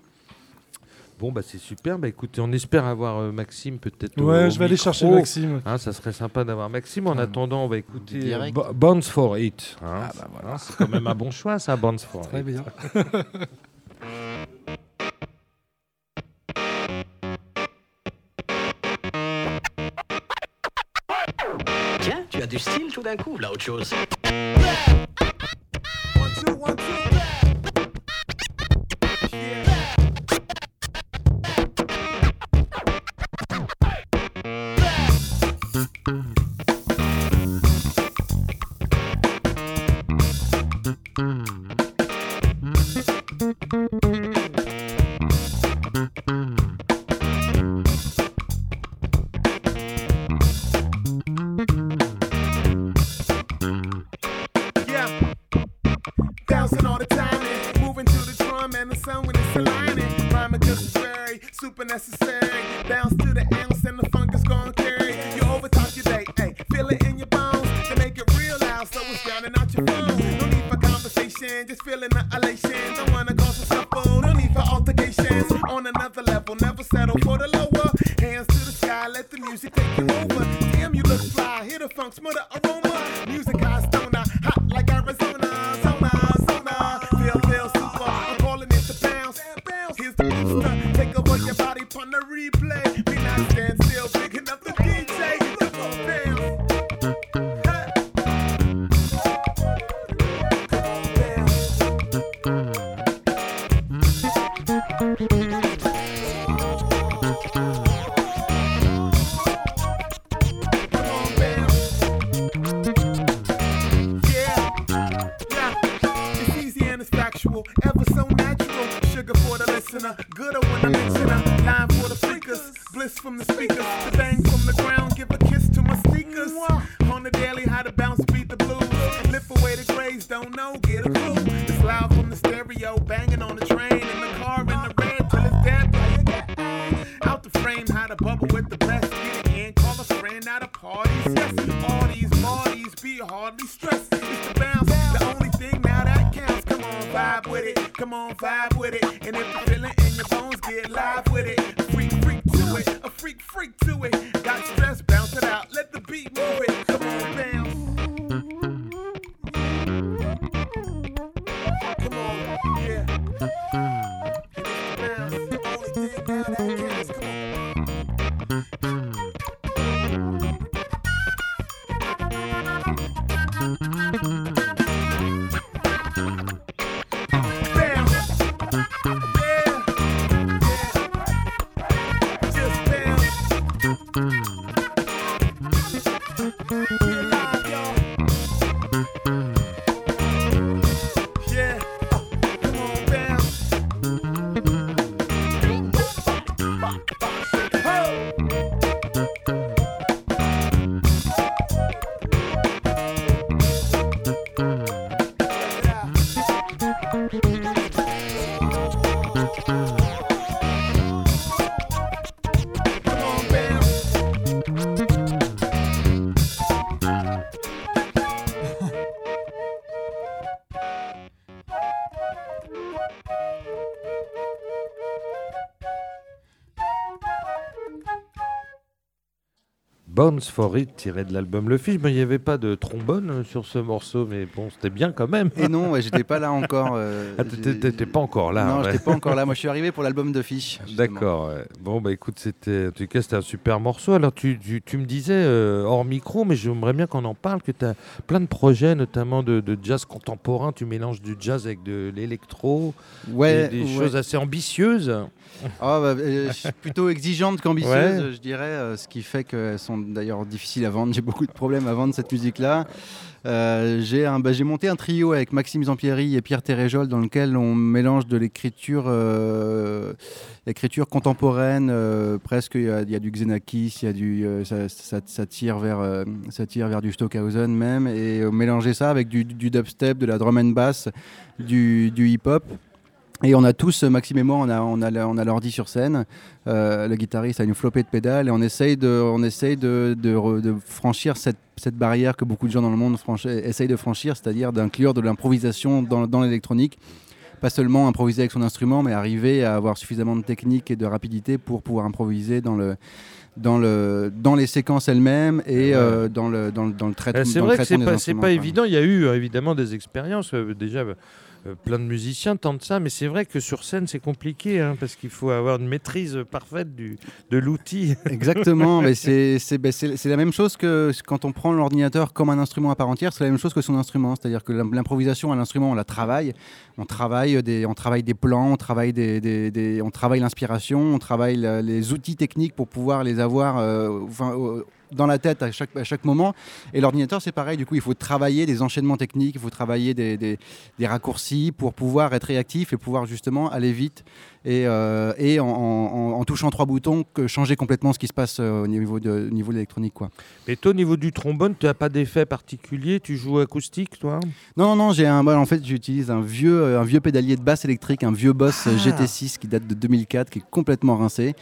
Speaker 2: Bon, bah c'est super. Bah écoutez, on espère avoir euh, Maxime peut-être.
Speaker 6: Ouais,
Speaker 2: au
Speaker 6: je vais aller chercher Maxime.
Speaker 2: Hein, ça serait sympa d'avoir Maxime. En attendant, on va écouter
Speaker 10: direct.
Speaker 2: Bo- Bounce for It. hein.
Speaker 6: Ah, bah
Speaker 2: Hein, C'est quand même un bon choix, ça, Bounce for
Speaker 6: Très
Speaker 2: It.
Speaker 6: bien.
Speaker 4: Tiens, tu as du style tout d'un coup, là, autre chose.
Speaker 11: don't know, get a clue. It's loud from the stereo, banging on the train, in the car, in the red till it's dead. Out the frame, how to bubble with the best. Get
Speaker 4: in, call a friend at a party. Yes, all these parties be hardly stressed. It's the bounce, the only thing now that counts. Come on, vibe with it. Come on, vibe
Speaker 2: Bones for It tiré de l'album Le Fish, mais il n'y avait pas de trombone euh, sur ce morceau, mais bon, c'était bien quand même.
Speaker 10: Et non, ouais, j'étais pas là encore. euh,
Speaker 2: Ah, t'étais- pas encore là.
Speaker 10: Non,
Speaker 2: ouais.
Speaker 10: j'étais pas encore là. Moi, je suis arrivé pour l'album de Fish. justement.
Speaker 2: D'accord. ouais. Bon, bah écoute, c'était en tout cas c'était un super morceau. Alors tu, tu, tu me disais euh, hors micro, mais j'aimerais bien qu'on en parle, que tu as plein de projets, notamment de, de jazz contemporain. Tu mélanges du jazz avec de l'électro,
Speaker 10: Ouais,
Speaker 2: des, choses assez ambitieuses.
Speaker 10: Ah, bah, euh, je suis plutôt exigeante qu'ambitieuse,
Speaker 2: Ouais.
Speaker 10: je dirais, euh, ce qui fait qu'elles sont d'ailleurs difficiles à vendre. J'ai beaucoup de problèmes à vendre cette musique-là. Euh, j'ai bah, j'ai monté un trio avec Maxime Zampieri et Pierre Téréjol dans lequel on mélange de l'écriture l'écriture contemporaine, presque il y, a- il y a du Xenakis, il y a du, ça, ça- ça tire vers, ça tire vers du Stockhausen même, et mélanger ça avec du, du dubstep, de la drum and bass, du, du hip-hop. Et on a tous, Maxime et moi, on a, on a, on a l'ordi sur scène. Euh, le guitariste a une flopée de pédales et on essaye de, on essaye de, de re- de franchir cette, cette barrière que beaucoup de gens dans le monde essayent de franchir, c'est-à-dire d'inclure de l'improvisation dans, dans l'électronique. Pas seulement improviser avec son instrument, mais arriver à avoir suffisamment de technique et de rapidité pour pouvoir improviser dans le, dans, le, dans les séquences elles-mêmes et euh, dans, le, dans, le, dans le traitement.
Speaker 2: Euh, C'est vrai que c'est pas, pas évident. Il y a eu euh, évidemment des expériences. euh, déjà, euh, euh, plein de musiciens tentent ça, mais c'est vrai que sur scène, c'est compliqué hein, parce qu'il faut avoir une maîtrise parfaite du, de l'outil.
Speaker 10: Exactement, mais ben, c'est- la même chose que quand on prend l'ordinateur comme un instrument à part entière, c'est la même chose que son instrument. C'est-à-dire que l'im- l'improvisation à l'instrument, on la travaille. On travaille des, on travaille des plans, on travaille, des, des- on travaille l'inspiration, on travaille les outils techniques pour pouvoir les avoir euh, euh, dans la tête à chaque, à chaque moment. Et l'ordinateur, c'est pareil. Du coup, il faut travailler des enchaînements techniques, il faut travailler des, des- des raccourcis pour pouvoir être réactif et pouvoir justement aller vite et, euh, et en, en- en touchant trois boutons, que changer complètement ce qui se passe euh, au niveau de, au niveau de l'électronique. Quoi.
Speaker 2: Et toi, au niveau du trombone, tu n'as pas d'effet particulier? Tu joues acoustique, toi?
Speaker 10: Non, non, non, j'ai un, bah, en fait, j'utilise un vieux, euh, un vieux pédalier de basse électrique, un vieux Boss
Speaker 2: Ah.
Speaker 10: GT6 qui date de 2004, qui est complètement rincé.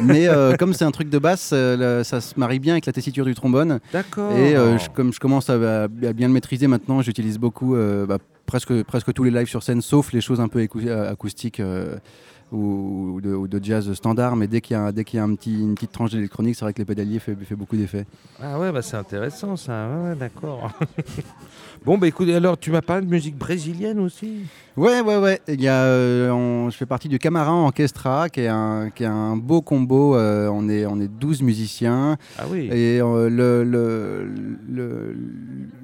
Speaker 10: Mais euh, comme c'est un truc de basse, euh, ça se marie bien avec la tessiture du trombone.
Speaker 2: D'accord.
Speaker 10: Et je- comme je commence à, à bien le maîtriser maintenant, j'utilise beaucoup, bah, presque, presque tous les lives sur scène, sauf les choses un peu acoustiques. Ou, de, jazz standard, mais dès qu'il y a, y a une petite tranche d'électronique, c'est vrai que le pédalier fait, fait beaucoup d'effets.
Speaker 2: Ah ouais, bah c'est intéressant ça. Ouais, d'accord. bon, bah écoute, alors tu m'as parlé de musique brésilienne aussi?
Speaker 10: Ouais, ouais, ouais. Il y a, euh, on- je fais partie du Camarin Orchestra, qui est un, qui est un beau combo. euh, on, est, on est 12 musiciens.
Speaker 2: Ah oui.
Speaker 10: Et euh, le, le, le,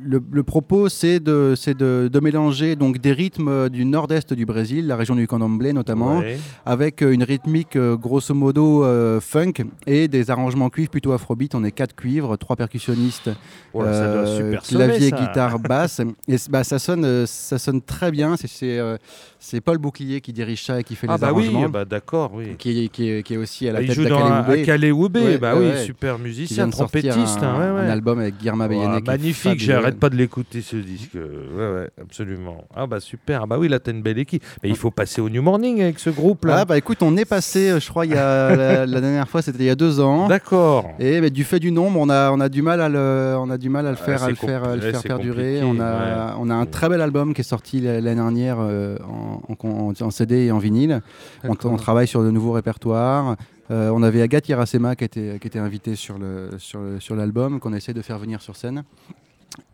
Speaker 10: le- le propos, c'est de, de, de mélanger donc, des rythmes du nord-est du Brésil, la région du Candomblé notamment,
Speaker 2: Ouais.
Speaker 10: avec une rythmique grosso modo funk et des arrangements cuivres plutôt afrobeat. On est quatre cuivres, trois percussionnistes,
Speaker 2: Oh là, ça doit super sonner,
Speaker 10: clavier,
Speaker 2: ça.
Speaker 10: guitare, basse. Et bah, ça, sonne, euh, ça sonne très bien. C'est- C'est euh, c'est Paul Bouclier qui dirige ça et qui fait
Speaker 2: Ah
Speaker 10: les
Speaker 2: bah oui,
Speaker 10: arrangements.
Speaker 2: bah d'accord, oui.
Speaker 10: Qui est, qui, qui est aussi à la
Speaker 2: Il
Speaker 10: tête d'Akale
Speaker 2: Oubé,
Speaker 10: Ouais,
Speaker 2: bah
Speaker 10: ouais,
Speaker 2: oui, super musicien, trompettiste,
Speaker 10: Un,
Speaker 2: hein, ouais,
Speaker 10: un album avec Guillermo est
Speaker 2: magnifique, j'arrête pas de l'écouter ce disque. Ouais, absolument. Ah bah super, ah bah oui, là t'as une belle équipe. Mais il faut passer au New Morning avec ce groupe. simple.
Speaker 10: Ah bah écoute, on est passé, euh, je crois, il y a la, la dernière fois, c'était il y a deux ans.
Speaker 2: D'accord.
Speaker 10: Et mais du fait du nombre, on a, on a du mal à le, on a du mal à le
Speaker 2: Ah,
Speaker 10: faire, à le faire, à le faire perdurer. On a,
Speaker 2: ouais.
Speaker 10: on a un très bel album qui est sorti l'année dernière euh, en, en- en CD et en vinyle. On, travaille sur de nouveaux répertoires. Euh, on avait Agathe Hirasema qui était, qui était invitée sur le, sur le- sur l'album, qu'on essaie de faire venir sur scène.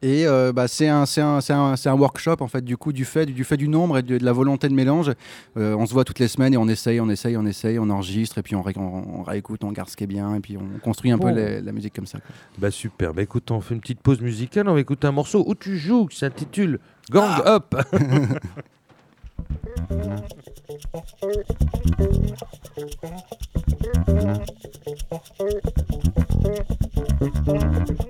Speaker 10: Et euh, bah, c'est un, c'est un, c'est un, c'est un workshop en fait du coup du fait du fait du nombre et de, de la volonté de mélange. Euh, on se voit toutes les semaines et on essaye, on essaye, on essaye, on enregistre et puis on, ré- on, on réécoute, on garde ce qui est bien et puis on construit un peu les- la musique comme ça. quoi.
Speaker 2: Bah super. Bah écoute, on fait une petite pause musicale. On va écouter un morceau où tu joues qui s'intitule Gang Up.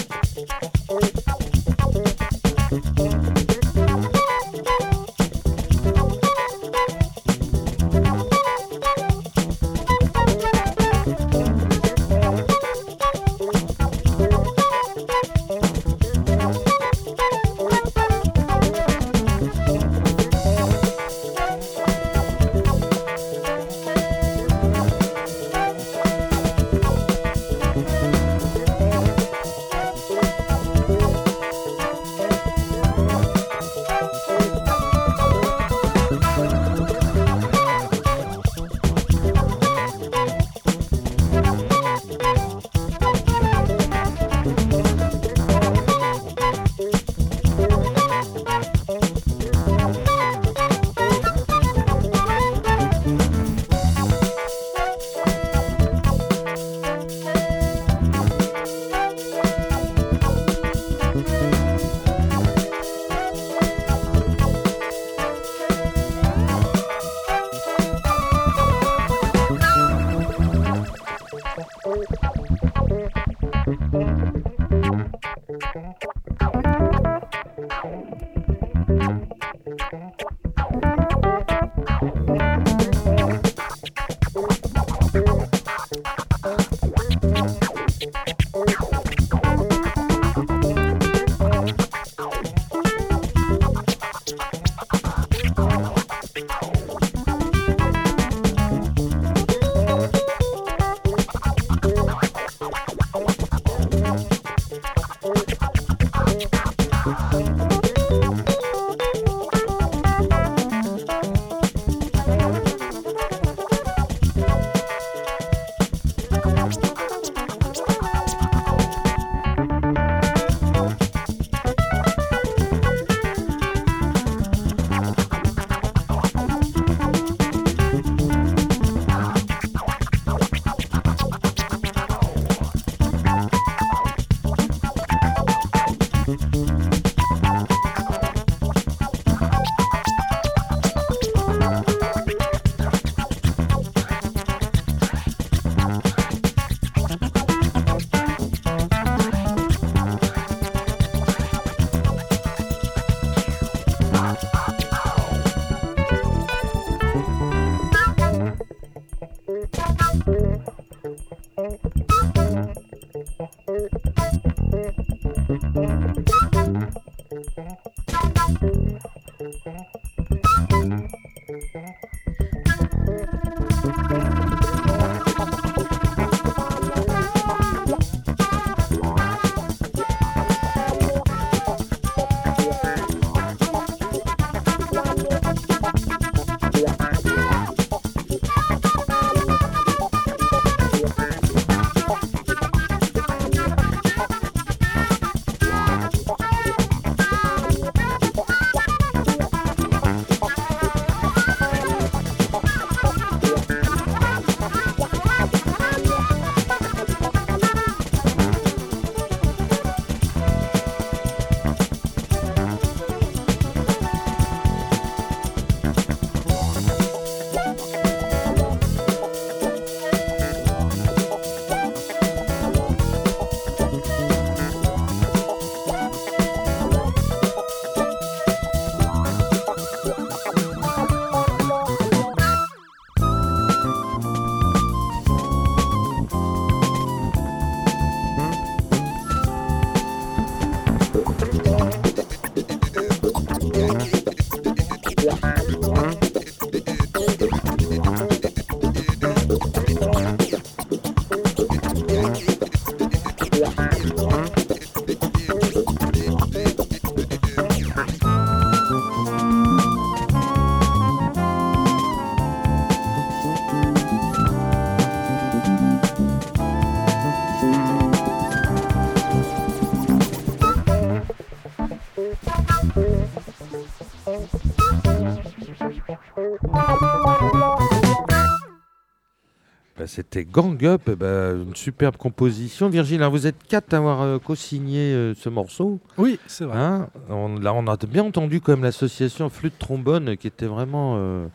Speaker 2: C'était Gang Up, eh ben, une superbe composition. Virgile, hein, vous êtes quatre à avoir euh, co-signé euh, ce morceau.
Speaker 6: Oui, c'est vrai.
Speaker 2: Hein on, là, on a bien entendu quand même l'association flûte-trombone qui était vraiment. euh,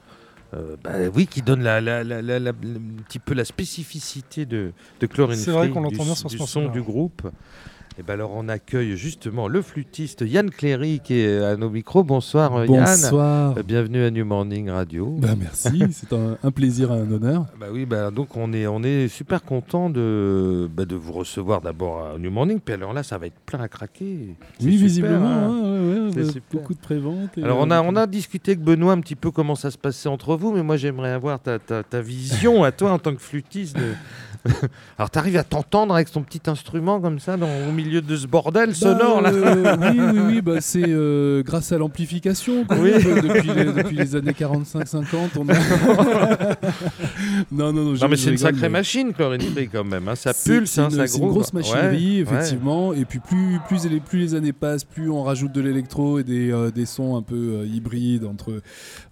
Speaker 2: bah, oui, qui donne la, la- la- la- la- un petit peu la spécificité de, de Chlorine
Speaker 6: C'est vrai qu'on l'entend bien sur ce
Speaker 2: son du groupe. Et ben alors on accueille justement le flûtiste Yann Cléry qui est à nos micros. Bonsoir euh,
Speaker 12: Bonsoir.
Speaker 2: Yann. Euh, Bienvenue à New Morning Radio.
Speaker 12: Bah, merci, c'est un, un plaisir et un honneur.
Speaker 2: Bah oui, bah donc on est, on est super content de, bah, de vous recevoir d'abord à New Morning. Puis alors là, ça va être plein à craquer.
Speaker 12: Oui,
Speaker 2: super,
Speaker 12: visiblement,
Speaker 2: hein.
Speaker 12: hein, ouais, ouais, beaucoup de préventes.
Speaker 2: Alors on a,
Speaker 12: euh,
Speaker 2: on a discuté avec Benoît un petit peu comment ça se passait entre vous, mais moi j'aimerais avoir ta, ta- ta vision à toi en tant que flûtiste. de- Alors tu arrives à t'entendre avec ton petit instrument comme ça dans, au milieu de ce bordel
Speaker 12: bah,
Speaker 2: sonore là
Speaker 12: euh, oui, oui, oui, bah, c'est euh, grâce à l'amplification.
Speaker 2: Oui.
Speaker 12: Euh, depuis, les, depuis les années 45-50, on a. non, non, non.
Speaker 2: Non mais c'est une sacrée
Speaker 12: mais-
Speaker 2: machine Chlorine quand même, hein. ça pulse,
Speaker 12: c'est
Speaker 2: hein,
Speaker 12: une,
Speaker 2: ça
Speaker 12: c'est une
Speaker 2: groove.
Speaker 12: grosse machinerie,
Speaker 2: Ouais, ouais.
Speaker 12: effectivement. Et puis plus, plus, les, plus les années passent, plus on rajoute de l'électro et des, euh, des sons un peu hybrides entre,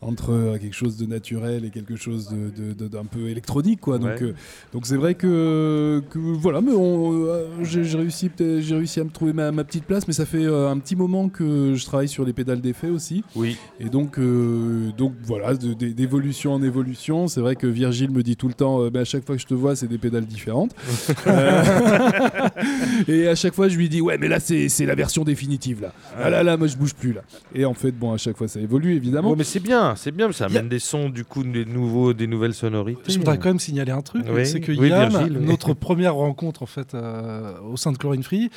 Speaker 12: entre quelque chose de naturel et quelque chose de- de- de- d'un peu électronique. Quoi. Donc
Speaker 2: Ouais.
Speaker 12: donc c'est vrai que, que voilà, mais on, euh, j'ai j'ai réussi, j'ai réussi à me trouver ma, ma petite place, mais ça fait euh, un petit moment que je travaille sur les pédales d'effet aussi.
Speaker 2: Oui.
Speaker 12: Et donc, euh, donc voilà, de- de- d'évolution en évolution. C'est vrai que Virgile me dit tout le temps, euh, bah, à chaque fois que je te vois, c'est des pédales différentes. Euh, et à chaque fois, je lui dis, ouais, mais là, c'est c'est la version définitive là. Ah là là, moi, je bouge plus là. Et en fait, bon, à chaque fois, ça évolue évidemment.
Speaker 2: Ouais, mais c'est bien, c'est bien, ça
Speaker 12: Y a-
Speaker 2: amène des sons, du coup, des, nouveaux, des nouvelles sonorités.
Speaker 6: Je voudrais quand même signaler un truc,
Speaker 2: Oui.
Speaker 6: c'est que
Speaker 2: Oui,
Speaker 6: Yann,
Speaker 2: Virgile,
Speaker 6: notre première rencontre en fait euh, au sein de Chlorine Free,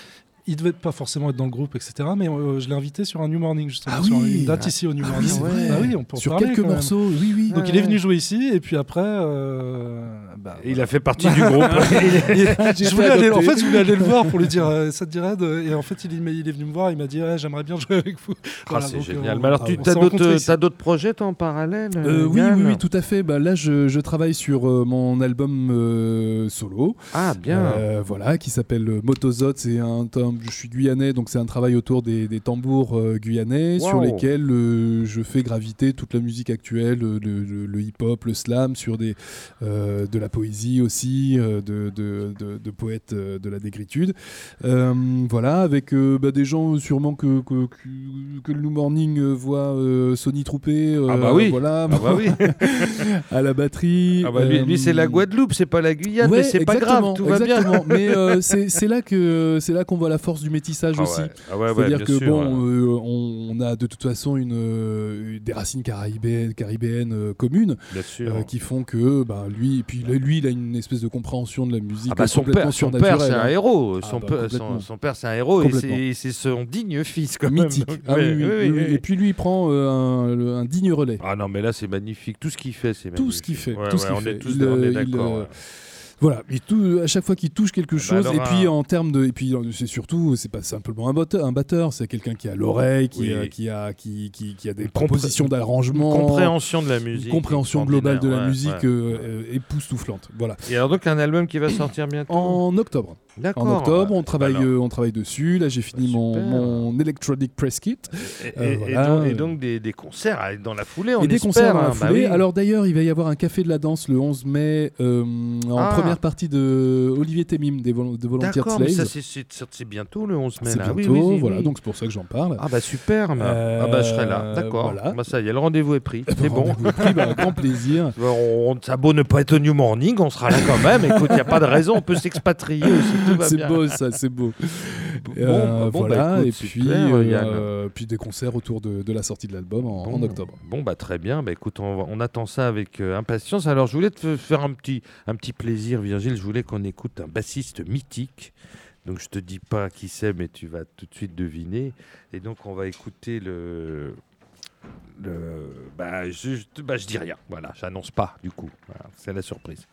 Speaker 6: il devait pas forcément être dans le groupe, etc. Mais euh, je l'ai invité sur un New Morning justement,
Speaker 12: Ah
Speaker 6: sur
Speaker 12: oui.
Speaker 6: une date ici au New
Speaker 12: Ah
Speaker 6: Morning.
Speaker 12: oui, c'est vrai.
Speaker 6: Ah oui, on peut
Speaker 12: Sur
Speaker 6: parler,
Speaker 12: quelques morceaux, oui, oui.
Speaker 6: Donc il est venu jouer ici et puis après, euh, bah,
Speaker 2: Il a fait partie du groupe.
Speaker 6: je voulais aller, en fait, je voulais aller le voir pour lui dire euh, ça te dirait de- Et en fait, il, est- il est venu me voir, il m'a dit j'aimerais bien jouer avec vous.
Speaker 2: Ah,
Speaker 6: Voilà,
Speaker 2: c'est génial.
Speaker 6: euh,
Speaker 2: Mais alors, tu as d'autres
Speaker 6: ici.
Speaker 2: t'as d'autres projets, toi, en parallèle
Speaker 12: Euh, oui, oui, oui, tout à fait. Bah, là, je, je travaille sur euh, mon album euh, solo.
Speaker 2: Ah, bien.
Speaker 12: Voilà, qui s'appelle Motozot. C'est un, tam- je suis guyanais, donc c'est un travail autour des, des tambours euh, guyanais sur lesquels euh, je fais graviter toute la musique actuelle, euh, le, le- le hip-hop, le slam, sur des, de la poésie aussi, de, de- de- de poètes de la négritude. Euh, voilà, avec bah, des gens sûrement que, que, que, le New Morning voit Sony Troupé.
Speaker 2: Ah bah oui.
Speaker 12: Voilà,
Speaker 2: Ah bah oui.
Speaker 12: à la batterie.
Speaker 2: Ah bah, lui, lui, c'est la Guadeloupe, c'est pas la Guyane,
Speaker 12: Ouais,
Speaker 2: mais c'est pas grave, tout va bien.
Speaker 12: mais c'est c'est là que c'est là qu'on voit la force du métissage
Speaker 2: Ah
Speaker 12: aussi.
Speaker 2: ouais. Ah ouais,
Speaker 12: C'est-à-dire que
Speaker 2: sûr,
Speaker 12: bon,
Speaker 2: ouais.
Speaker 12: euh, on, on a de toute façon une, euh, des racines caribéennes, caribéennes euh, communes euh, qui font que bah, lui, et puis là, lui, il a une espèce de compréhension de la musique
Speaker 2: Ah bah, son
Speaker 12: complètement
Speaker 2: père, son père, c'est un
Speaker 12: hein.
Speaker 2: héros.
Speaker 12: Ah
Speaker 2: Son,
Speaker 12: bah,
Speaker 2: père- son- père, c'est un héros et
Speaker 12: Complètement.
Speaker 2: c'est- son digne fils, quand.
Speaker 12: Mythique.
Speaker 2: Donc,
Speaker 12: Ah
Speaker 2: ouais,
Speaker 12: oui, oui,
Speaker 2: oui,
Speaker 12: oui,
Speaker 2: oui,
Speaker 12: oui.
Speaker 2: oui.
Speaker 12: Et puis lui, il prend euh, un, le- un digne relais.
Speaker 2: Ah non, mais là, c'est magnifique. Tout ce qu'il fait, c'est magnifique.
Speaker 12: Tout ce qu'il fait,
Speaker 2: Ouais,
Speaker 12: tout ce
Speaker 2: ouais,
Speaker 12: qu'il
Speaker 2: on
Speaker 12: fait.
Speaker 2: est tous d'accord.
Speaker 12: Euh. Voilà, et tout, à chaque fois qu'il touche quelque
Speaker 2: bah
Speaker 12: chose,
Speaker 2: alors,
Speaker 12: et puis
Speaker 2: un-
Speaker 12: en termes de, et puis euh, c'est surtout, c'est pas simplement un batteur, un batteur, c'est quelqu'un qui a l'oreille, qui,
Speaker 2: Oui.
Speaker 12: a, qui a, qui, qui, qui a des propositions d'arrangement,
Speaker 2: compréhension de la musique
Speaker 12: compréhension globale de la musique
Speaker 2: ouais,
Speaker 12: euh, euh, époustouflante. Voilà.
Speaker 2: Et alors donc un album qui va sortir bientôt?
Speaker 12: En octobre. En octobre, on
Speaker 2: Bah,
Speaker 12: travaille,
Speaker 2: alors.
Speaker 12: euh, on travaille dessus. Là, j'ai fini mon, mon Electronic Press Kit.
Speaker 2: Et,
Speaker 12: Euh,
Speaker 2: et donc, et donc des, des concerts dans la foulée, on
Speaker 12: et des
Speaker 2: espère,
Speaker 12: concerts dans la
Speaker 2: hein. Bah
Speaker 12: foulée.
Speaker 2: oui.
Speaker 12: Alors d'ailleurs, il va y avoir un café de la danse le 11 mai euh, en
Speaker 2: Ah.
Speaker 12: première partie de Olivier Temim des vol- de Volunteer
Speaker 2: D'accord, mais ça
Speaker 12: Slaves.
Speaker 2: c'est- bientôt le 11 mai.
Speaker 12: C'est bientôt,
Speaker 2: Oui, oui, oui,
Speaker 12: voilà, donc c'est pour ça que j'en parle.
Speaker 2: Ah bah super, bah. Ah bah je serai là, d'accord.
Speaker 12: voilà.
Speaker 2: Bah ça y est, le rendez-vous est pris, c'est bon.
Speaker 12: Pris, bah, grand plaisir.
Speaker 2: Bah, On, ça beau ne pas être au New Morning, on sera là quand même. Écoute, il n'y a pas de raison, on peut s'expatrier aussi,
Speaker 12: C'est beau ça, c'est beau.
Speaker 2: Bon,
Speaker 12: Euh,
Speaker 2: bah, bah,
Speaker 12: voilà,
Speaker 2: écoute,
Speaker 12: et puis,
Speaker 2: super,
Speaker 12: euh,
Speaker 2: Yann.
Speaker 12: puis des concerts autour de, de la sortie de l'album en, octobre.
Speaker 2: Bon, bah très bien. Bah, écoute, on, attend ça avec euh, impatience. Alors, je voulais te faire un petit, un petit plaisir, Virgile. Je voulais qu'on écoute un bassiste mythique. Donc, je te dis pas qui c'est, mais tu vas tout de suite deviner. Et donc, on va écouter le. le bah, je, je- bah, je dis rien. Voilà, j'annonce pas, du coup. Voilà, c'est la surprise.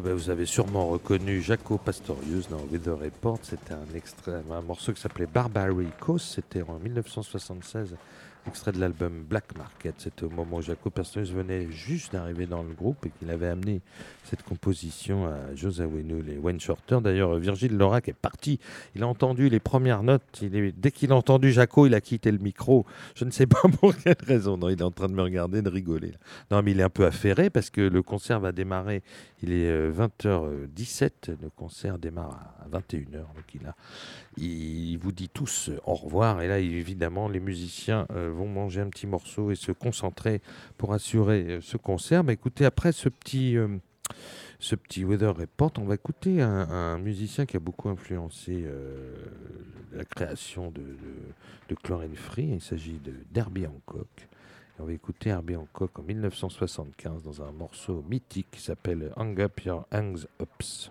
Speaker 2: Bah, vous avez sûrement reconnu Jaco Pastorius dans Weather Report. C'était un extrait, un morceau qui s'appelait Barbary Coast. C'était en 1976, extrait de l'album Black Market. C'était au moment où Jaco Pastorius venait juste d'arriver dans le groupe et qu'il avait amené cette composition à José Wenoul et Wayne Shorter. D'ailleurs, Virgile Lorac est parti. Il a entendu les premières notes. Dès qu'il a entendu Jaco, il a quitté le micro. Je ne sais pas pour quelle raison. Non, il est en train de me regarder, de rigoler. Non, mais il est un peu affairé parce que le concert va démarrer. Il est euh, 20h17. Le concert démarre à 21h. Donc il, a, il vous dit tous euh, au revoir. Et là, évidemment, les musiciens euh, vont manger un petit morceau et se concentrer pour assurer euh, ce concert. Mais écoutez, après ce petit. ce petit Weather Report, on va écouter un, musicien qui a beaucoup influencé la création de, de, de Free. Il s'agit d'Herbie Hancock. On va écouter Herbie Hancock en 1975 dans un morceau mythique qui s'appelle Hang Up Your Hangs Ups.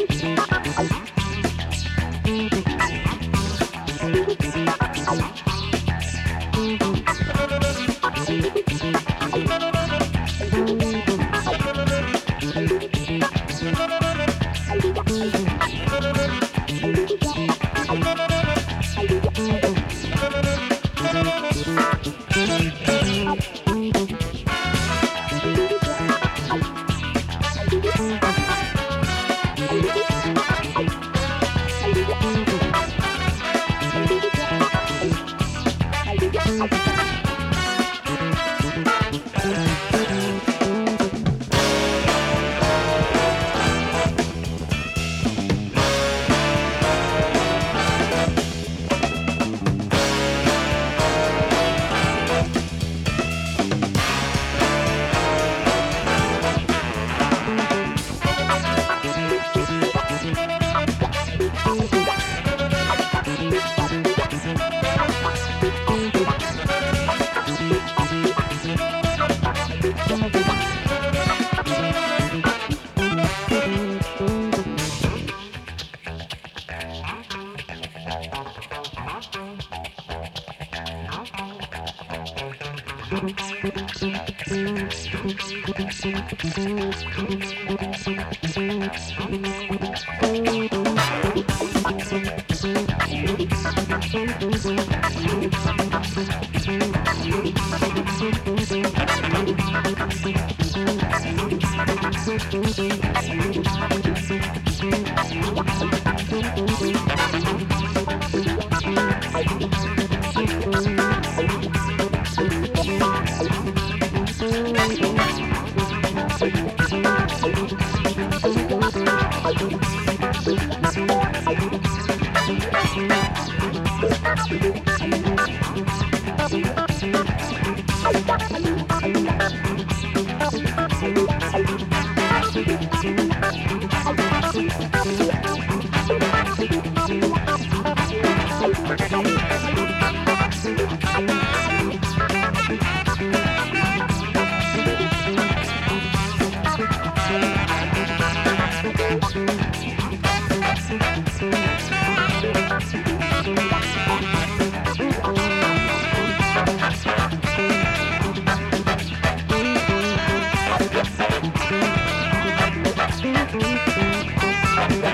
Speaker 13: Bye.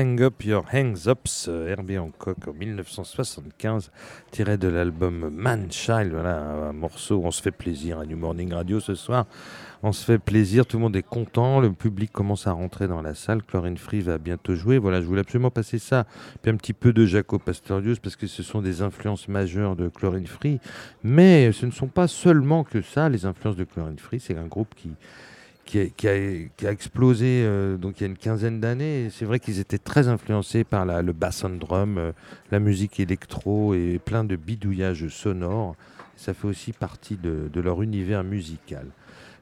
Speaker 2: Hang Up Your Hangs Ups, Herbie Hancock en 1975, tiré de l'album Man Child. Voilà, un, morceau on se fait plaisir à New Morning Radio ce soir. On se fait plaisir, tout le monde est content, le public commence à rentrer dans la salle. Chlorine Free va bientôt jouer. Voilà, je voulais absolument passer ça. Puis un petit peu de Jaco Pastorius parce que ce sont des influences majeures de Chlorine Free. Mais ce ne sont pas seulement que ça, les influences de Chlorine Free. C'est un groupe qui, qui a, explosé euh, donc il y a une quinzaine d'années. C'est vrai qu'ils étaient très influencés par le bass and drum, euh, la musique électro et plein de bidouillages sonores. Ça fait aussi partie de leur univers musical.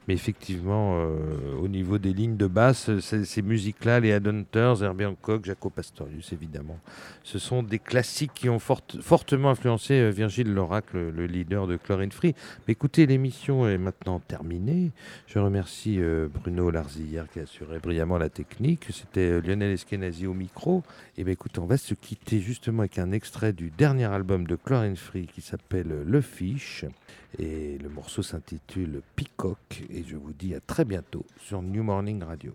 Speaker 2: Mais effectivement, euh, au niveau des lignes de basse, ces, musiques-là, les Headhunters, Herbie Hancock, Jaco Pastorius, évidemment, ce sont des classiques qui ont forte- fortement influencé euh, Virgile Lorac, le, le leader de Chlorine Free. Mais écoutez, l'émission est maintenant terminée. Je remercie euh, Bruno Larzillière qui a assuré brillamment la technique. C'était Lionel Eskenazi au micro. Et bien écoutez, on va se quitter justement avec un extrait du dernier album de Chlorine Free qui s'appelle Le Fiche. Et le morceau s'intitule Peacock. Et je vous dis à très bientôt sur New Morning Radio.